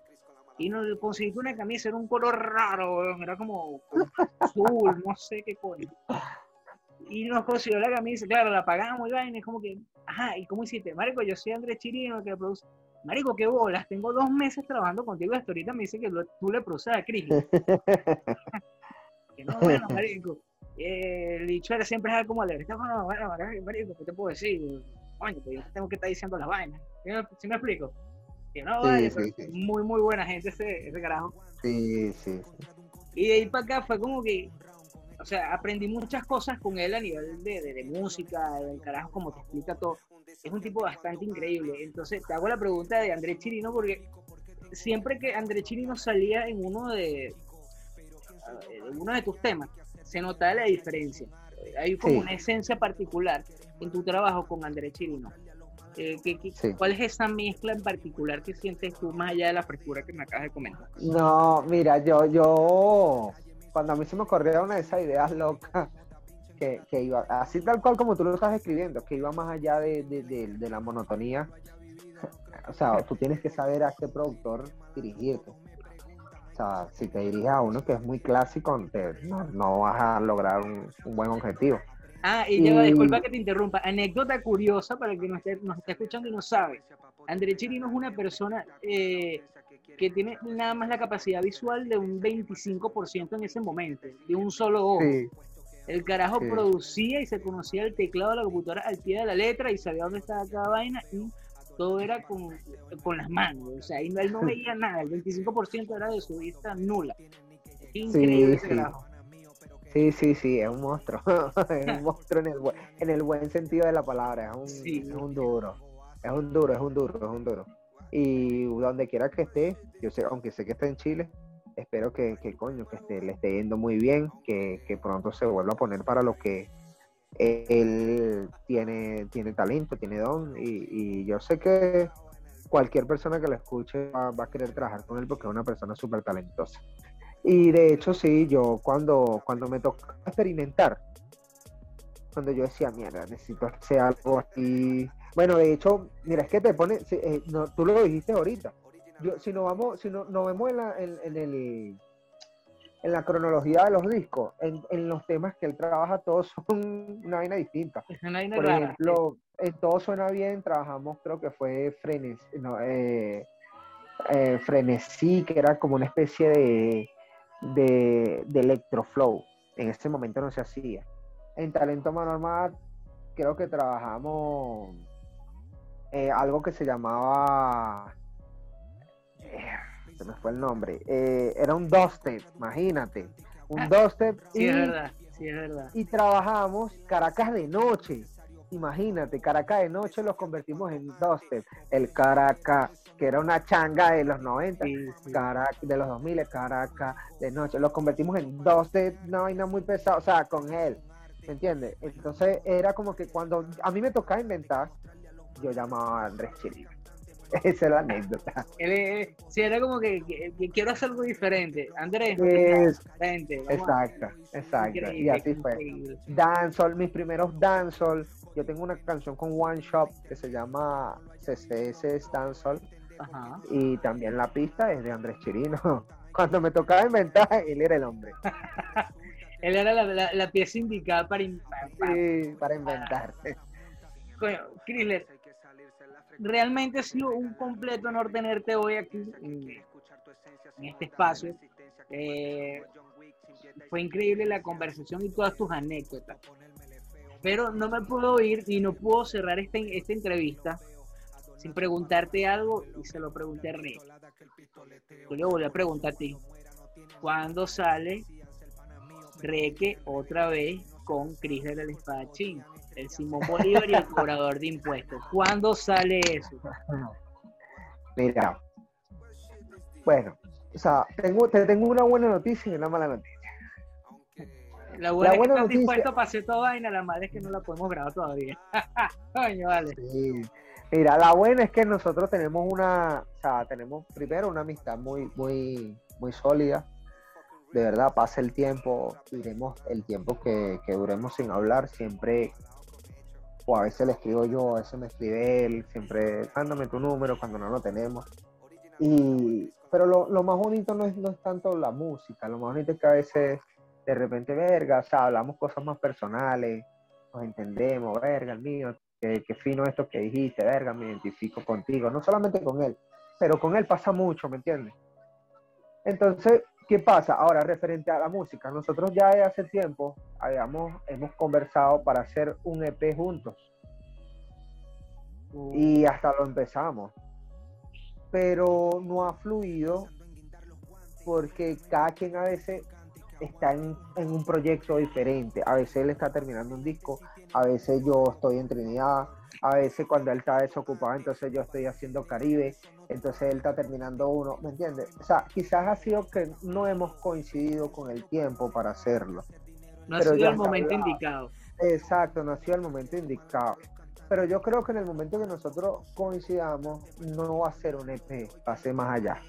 y nos conseguiste una camisa, era un color raro, era como, azul, no sé qué coño. Y nos consiguió la camisa, claro, la pagamos y vaina, es como que, ajá, ¿y cómo hiciste? Marico, yo soy Andrés Chirino, que produce. Marico, qué bolas, tengo dos meses trabajando contigo y hasta ahorita me dice que tú le produces a Cris. que no, bueno, marico. Eh, el dicho era siempre es como alegre. Bueno, bueno, marico, ¿qué te puedo decir? Coño, pues yo te tengo que estar diciendo las vainas. ¿Sí me, sí me explico? Que no, Sí, vale, muy, muy buena gente ese, ese carajo. Sí, sí, sí. Y de ahí para acá fue como que, o sea, aprendí muchas cosas con él a nivel de, de, de música, del carajo, como te explica todo. Es un tipo bastante increíble. Entonces, te hago la pregunta de Andrés Chirino, porque siempre que Andrés Chirino salía en uno de, en uno de tus temas, se notaba la diferencia. Hay como Sí. una esencia particular en tu trabajo con Andrés Chirino. Eh, ¿qué- qué- Sí. ¿Cuál es esa mezcla en particular que sientes tú más allá de la frescura que me acabas de comentar? No, mira, yo, yo, cuando a mí se me ocurrió una de esas ideas locas, que, que iba, así tal cual como tú lo estás escribiendo, que iba más allá de, de- de- de la monotonía. O sea, tú tienes que saber a qué productor dirigirte. O sea, si te diriges a uno que es muy clásico, te- no, no vas a lograr un, un buen objetivo. Ah, y lleva, Y- disculpa que te interrumpa. Anécdota curiosa para el que nos esté, nos esté escuchando y no sabe. André Chirino es una persona eh, que tiene nada más la capacidad visual de un 25% en ese momento, de un solo ojo. Sí, El carajo Sí. producía y se conocía el teclado de la computadora al pie de la letra y sabía dónde estaba cada vaina y todo era con, con las manos. O sea, y no- él no veía nada. El 25% era de su vista nula. Increíble sí. sí, sí, sí, es un monstruo. es un monstruo en el, bu- en el buen sentido de la palabra. Es un, Sí. es un duro. Es un duro, es un duro, es un duro. Y donde quiera que esté, yo sé, aunque sé que está en Chile, espero que, que coño, que esté, le esté yendo muy bien, que, que pronto se vuelva a poner para lo que él tiene, tiene talento, tiene don, y, yo sé que cualquier persona que lo escuche va, va a querer trabajar con él porque es una persona súper talentosa. Y de hecho, sí, yo cuando, cuando me tocó experimentar, cuando yo decía, mierda, necesito hacer algo así. Bueno, de hecho, mira, es que te pone, eh, no, tú lo dijiste ahorita. Yo, si nos vamos, si no, nos vemos en la, en el, en la cronología de los discos, en, en los temas que él trabaja, todos son una vaina distinta. Es una vaina Por rara. ejemplo, en Todo Suena Bien trabajamos, creo que fue Frenes, no, eh, eh, Frenesí, que era como una especie de, de, de electroflow. En ese momento no se hacía. En Talento Manormal creo que trabajamos eh, algo que se llamaba... se me fue el nombre. eh, era un dubstep, imagínate. Un Ah, dubstep Sí, y es verdad. Sí, es verdad. y trabajamos Caracas de noche. Imagínate, Caracas de noche los convertimos en dubstep. El Caracas, que era una changa de los 90, Sí, de los 2000, Caracas de noche, los convertimos en dubstep, una vaina muy pesada, o sea, con él. ¿Me entiendes? Entonces era como que cuando a mí me tocaba inventar, yo llamaba a Andrés Chirino. Esa es la anécdota. Él, sí, era como que, quiero hacer algo diferente. Andrés, Es- a- exacto, exacto. Y así fue. dancehall, mis primeros dancehall. Yo tengo una canción con One Shop que se llama CCS Dancehall Ajá. y también la pista es de Andrés Chirino. Cuando me tocaba inventar, él era el hombre Él era la, la- la pieza indicada para, in- para- Sí, para inventar. Coño, Chrysler, realmente ha sido un completo honor tenerte hoy aquí en, este espacio. Eh, fue increíble la conversación y todas tus anécdotas. Pero no me puedo ir y no puedo cerrar esta, esta entrevista sin preguntarte algo y se lo pregunté a Rey. Yo le volví a preguntar a ti. ¿Cuándo sale Reque otra vez con Chrysler el espadachín? El Simón Bolívar y el cobrador de impuestos. ¿Cuándo sale eso? Mira, bueno, o sea, tengo, te tengo una buena noticia y una mala noticia. La buena, La buena es que noticia- dispuesto a pasar toda vaina, la mala es que no la podemos grabar todavía. Coño, vale. Sí. Mira, la buena es que nosotros tenemos una, o sea, tenemos primero una amistad muy, muy, muy sólida. De verdad, pasa el tiempo, diremos el tiempo que, que duremos sin hablar, siempre, o a veces le escribo yo, a veces me escribe él, siempre mándame tu número cuando no lo tenemos. Y, pero lo, lo más bonito no es, no es tanto la música, lo más bonito es que a veces de repente, verga, o sea, hablamos cosas más personales, nos entendemos, verga, el mío, qué, qué fino esto que dijiste, verga, me identifico contigo, no solamente con él, pero con él pasa mucho, ¿me entiendes? Entonces, ¿qué pasa? Ahora, referente a la música, nosotros ya hace tiempo habíamos, hemos conversado para hacer un EP juntos y hasta lo empezamos, pero no ha fluido porque cada quien a veces está en, en, un proyecto diferente. A veces él está terminando un disco, a veces yo estoy en Trinidad, a veces cuando él está desocupado, entonces yo estoy haciendo Caribe, entonces él está terminando uno, ¿me entiendes? O sea, quizás ha sido que no hemos coincidido con el tiempo para hacerlo. No ha sido el momento indicado. Exacto, no ha sido el momento indicado. Pero yo creo que en el momento que nosotros coincidamos, no va a ser un EP, va a ser más allá.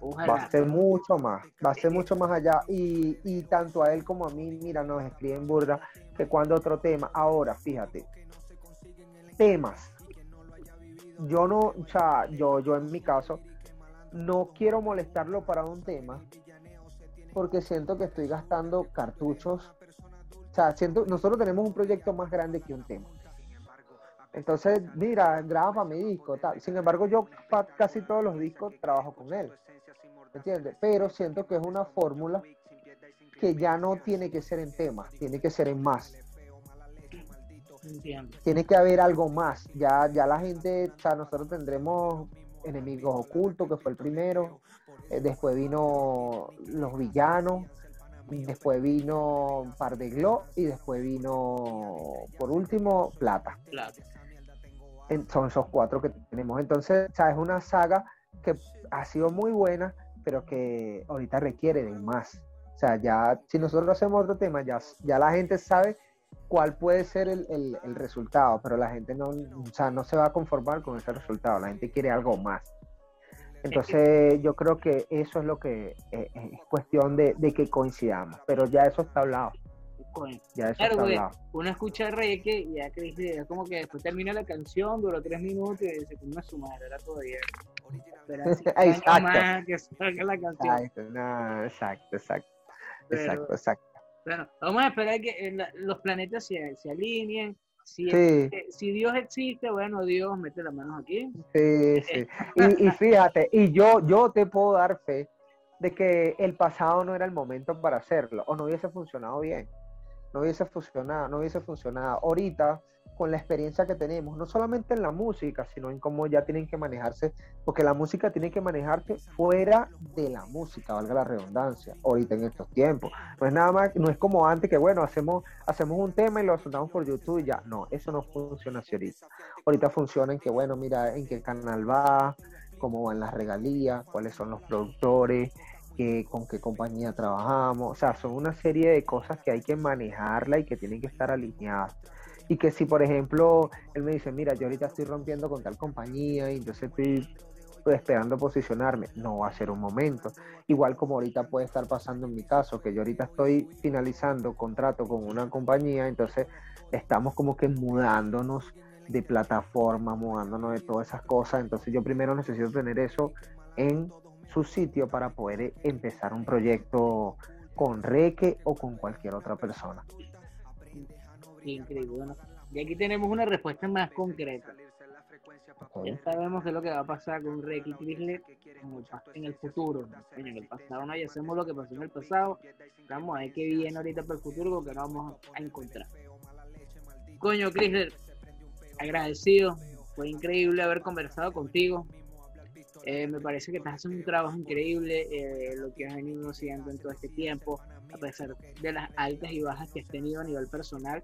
Ojalá. Va a ser mucho más, va a ser mucho más allá. Y, y tanto a él como a mí, mira, nos escriben burda que cuando otro tema. Ahora, fíjate, temas. Yo no, o sea, yo, yo en mi caso, no quiero molestarlo para un tema porque siento que estoy gastando cartuchos. O sea, siento, nosotros tenemos un proyecto más grande que un tema. Entonces, mira, graba para mi disco, tal. Sin embargo, yo para casi todos los discos trabajo con él. ¿Me entiendes? Pero siento que es una fórmula que ya no tiene que ser en temas, tiene que ser en más. Entiendo. Tiene que haber algo más. Ya, ya la gente, o sea, nosotros tendremos enemigos ocultos, que fue el primero. Eh, después vino los villanos. Después vino Par de Glo y después vino, por último, Plata. Plata. Son esos cuatro que tenemos. Entonces, o sea, es una saga que ha sido muy buena, pero que ahorita requiere de más. O sea, ya si nosotros hacemos otro tema, ya, ya la gente sabe cuál puede ser el, el, el, resultado, pero la gente no, o sea, no se va a conformar con ese resultado, la gente quiere algo más. Entonces yo creo que eso es lo que eh, es cuestión de, de, que coincidamos, pero ya eso está hablado. Ya eso claro, está güey, hablado. uno escucha reggae y ya que dice, es como que después termina la canción, duró tres minutos y dice, una su madre, era todavía. Exacto. más que salga la canción. Exacto, no, exacto, exacto. Pero- Exacto, exacto. Bueno, vamos a esperar que eh, los planetas se, se alineen. Si, Sí. eh, si Dios existe, bueno, Dios mete las manos aquí. Sí, sí. Y, y fíjate, y yo, yo te puedo dar fe de que el pasado no era el momento para hacerlo, o no hubiese funcionado bien, no hubiese funcionado, no hubiese funcionado. Ahorita, con la experiencia que tenemos, no solamente en la música, sino en cómo ya tienen que manejarse, porque la música tiene que manejarse fuera de la música, valga la redundancia, ahorita en estos tiempos. No es nada más, no es como antes que, bueno, hacemos, hacemos un tema y lo soltamos por YouTube y ya. No, eso no funciona así ahorita. Ahorita funciona en que, bueno, mira en qué canal va, cómo van las regalías, cuáles son los productores, con qué compañía trabajamos. O sea, son una serie de cosas que hay que manejarla y que tienen que estar alineadas. Y que si, por ejemplo, él me dice, mira, yo ahorita estoy rompiendo con tal compañía y entonces estoy pues, esperando posicionarme, no va a ser un momento. Igual como ahorita puede estar pasando en mi caso, que yo ahorita estoy finalizando contrato con una compañía, entonces estamos como que mudándonos de plataforma, mudándonos de todas esas cosas. Entonces yo primero necesito tener eso en su sitio para poder empezar un proyecto con Reque o con cualquier otra persona. Increíble. Bueno, y aquí tenemos una respuesta más concreta. Ya sabemos qué es lo que va a pasar con Reiki Chrysler en el, pas- en el futuro. En el pasado no, ya hacemos lo que pasó en el pasado. Vamos a ver qué viene ahorita para el futuro porque no vamos a encontrar. Coño, Chrysler, agradecido. Fue increíble haber conversado contigo. Eh, me parece que estás haciendo un trabajo increíble, eh, lo que has venido haciendo en todo este tiempo, a pesar de las altas y bajas que has tenido a nivel personal.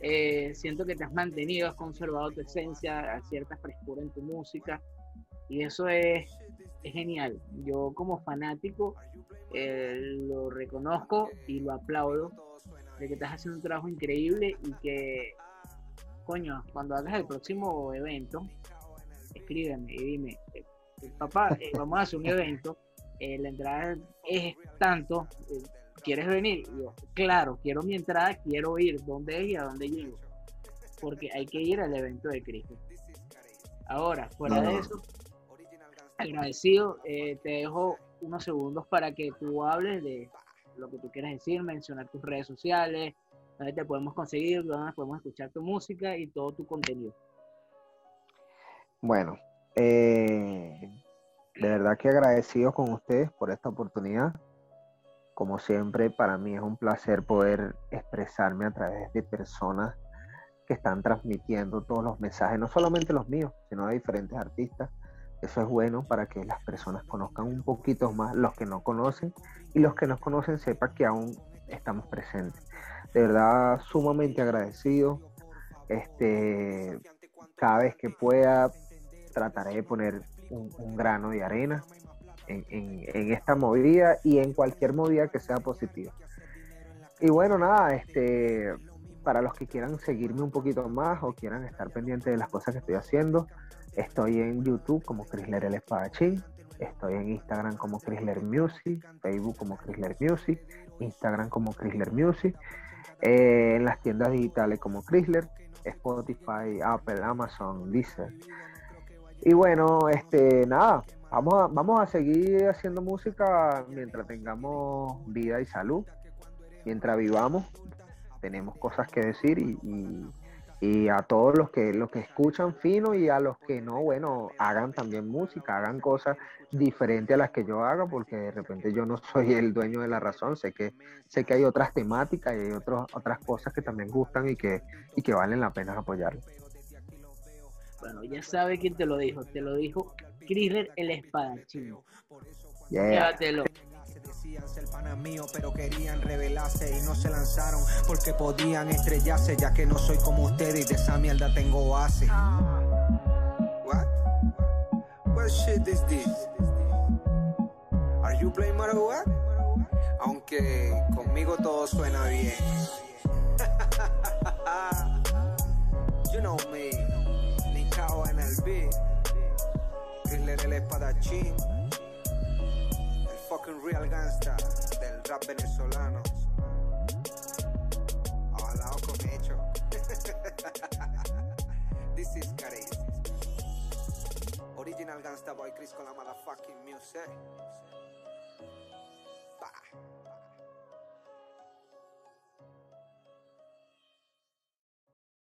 Eh, siento que te has mantenido, has conservado tu esencia, cierta frescura en tu música, y eso es, es genial. Yo como fanático eh, lo reconozco y lo aplaudo, de que estás haciendo un trabajo increíble y que, coño, cuando hagas el próximo evento, escríbeme y dime, papá, eh, vamos a hacer un evento, eh, la entrada es tanto, eh, ¿quieres venir? Y yo, claro, quiero mi entrada, quiero ir, ¿dónde es y a dónde llego? Porque hay que ir al evento de Cristo. Ahora, fuera No. de eso, agradecido. Eh, te dejo unos segundos para que tú hables de lo que tú quieras decir, mencionar tus redes sociales, dónde te podemos conseguir, dónde podemos escuchar tu música y todo tu contenido. Bueno, eh, de verdad que agradecido con ustedes por esta oportunidad. Como siempre, para mí es un placer poder expresarme a través de personas que están transmitiendo todos los mensajes, no solamente los míos, sino de diferentes artistas. Eso es bueno para que las personas conozcan un poquito más, los que no conocen, y los que nos conocen sepan que aún estamos presentes. De verdad, sumamente agradecido. Este, cada vez que pueda, trataré de poner un, grano de arena en, esta movida y en cualquier movida que sea positiva. Y bueno, nada, este, para los que quieran seguirme un poquito más o quieran estar pendientes de las cosas que estoy haciendo, estoy en YouTube como Chrysler el Espadachín, estoy en Instagram como Chrysler Music, Facebook como Chrysler Music, Instagram como Chrysler Music, eh, en las tiendas digitales como Chrysler, Spotify, Apple, Amazon, Deezer. Y bueno, este, nada, vamos a, vamos a seguir haciendo música mientras tengamos vida y salud. Mientras vivamos, tenemos cosas que decir y, a todos los que, los que escuchan fino y a los que no, bueno, hagan también música, hagan cosas diferentes a las que yo haga, porque de repente yo no soy el dueño de la razón, sé que, sé que hay otras temáticas y hay otros, otras cosas que también gustan y que, y que valen la pena apoyar. Bueno, ya sabe quién te lo dijo. Te lo dijo Chrysler el espadachín. Yeah. Llévatelo. Decían ser panas mío, pero querían revelarse y no se lanzaron porque podían estrellarse, ya que no soy como ustedes y de esa mierda tengo base. What? What shit is this? Are you playing what? Aunque conmigo todo suena bien. you know me en el beat. Chrysler el espadachín. El fucking real gangsta del rap venezolano. Ojalá con hecho. This is crazy. Original gangsta boy Chris con la motherfucking music.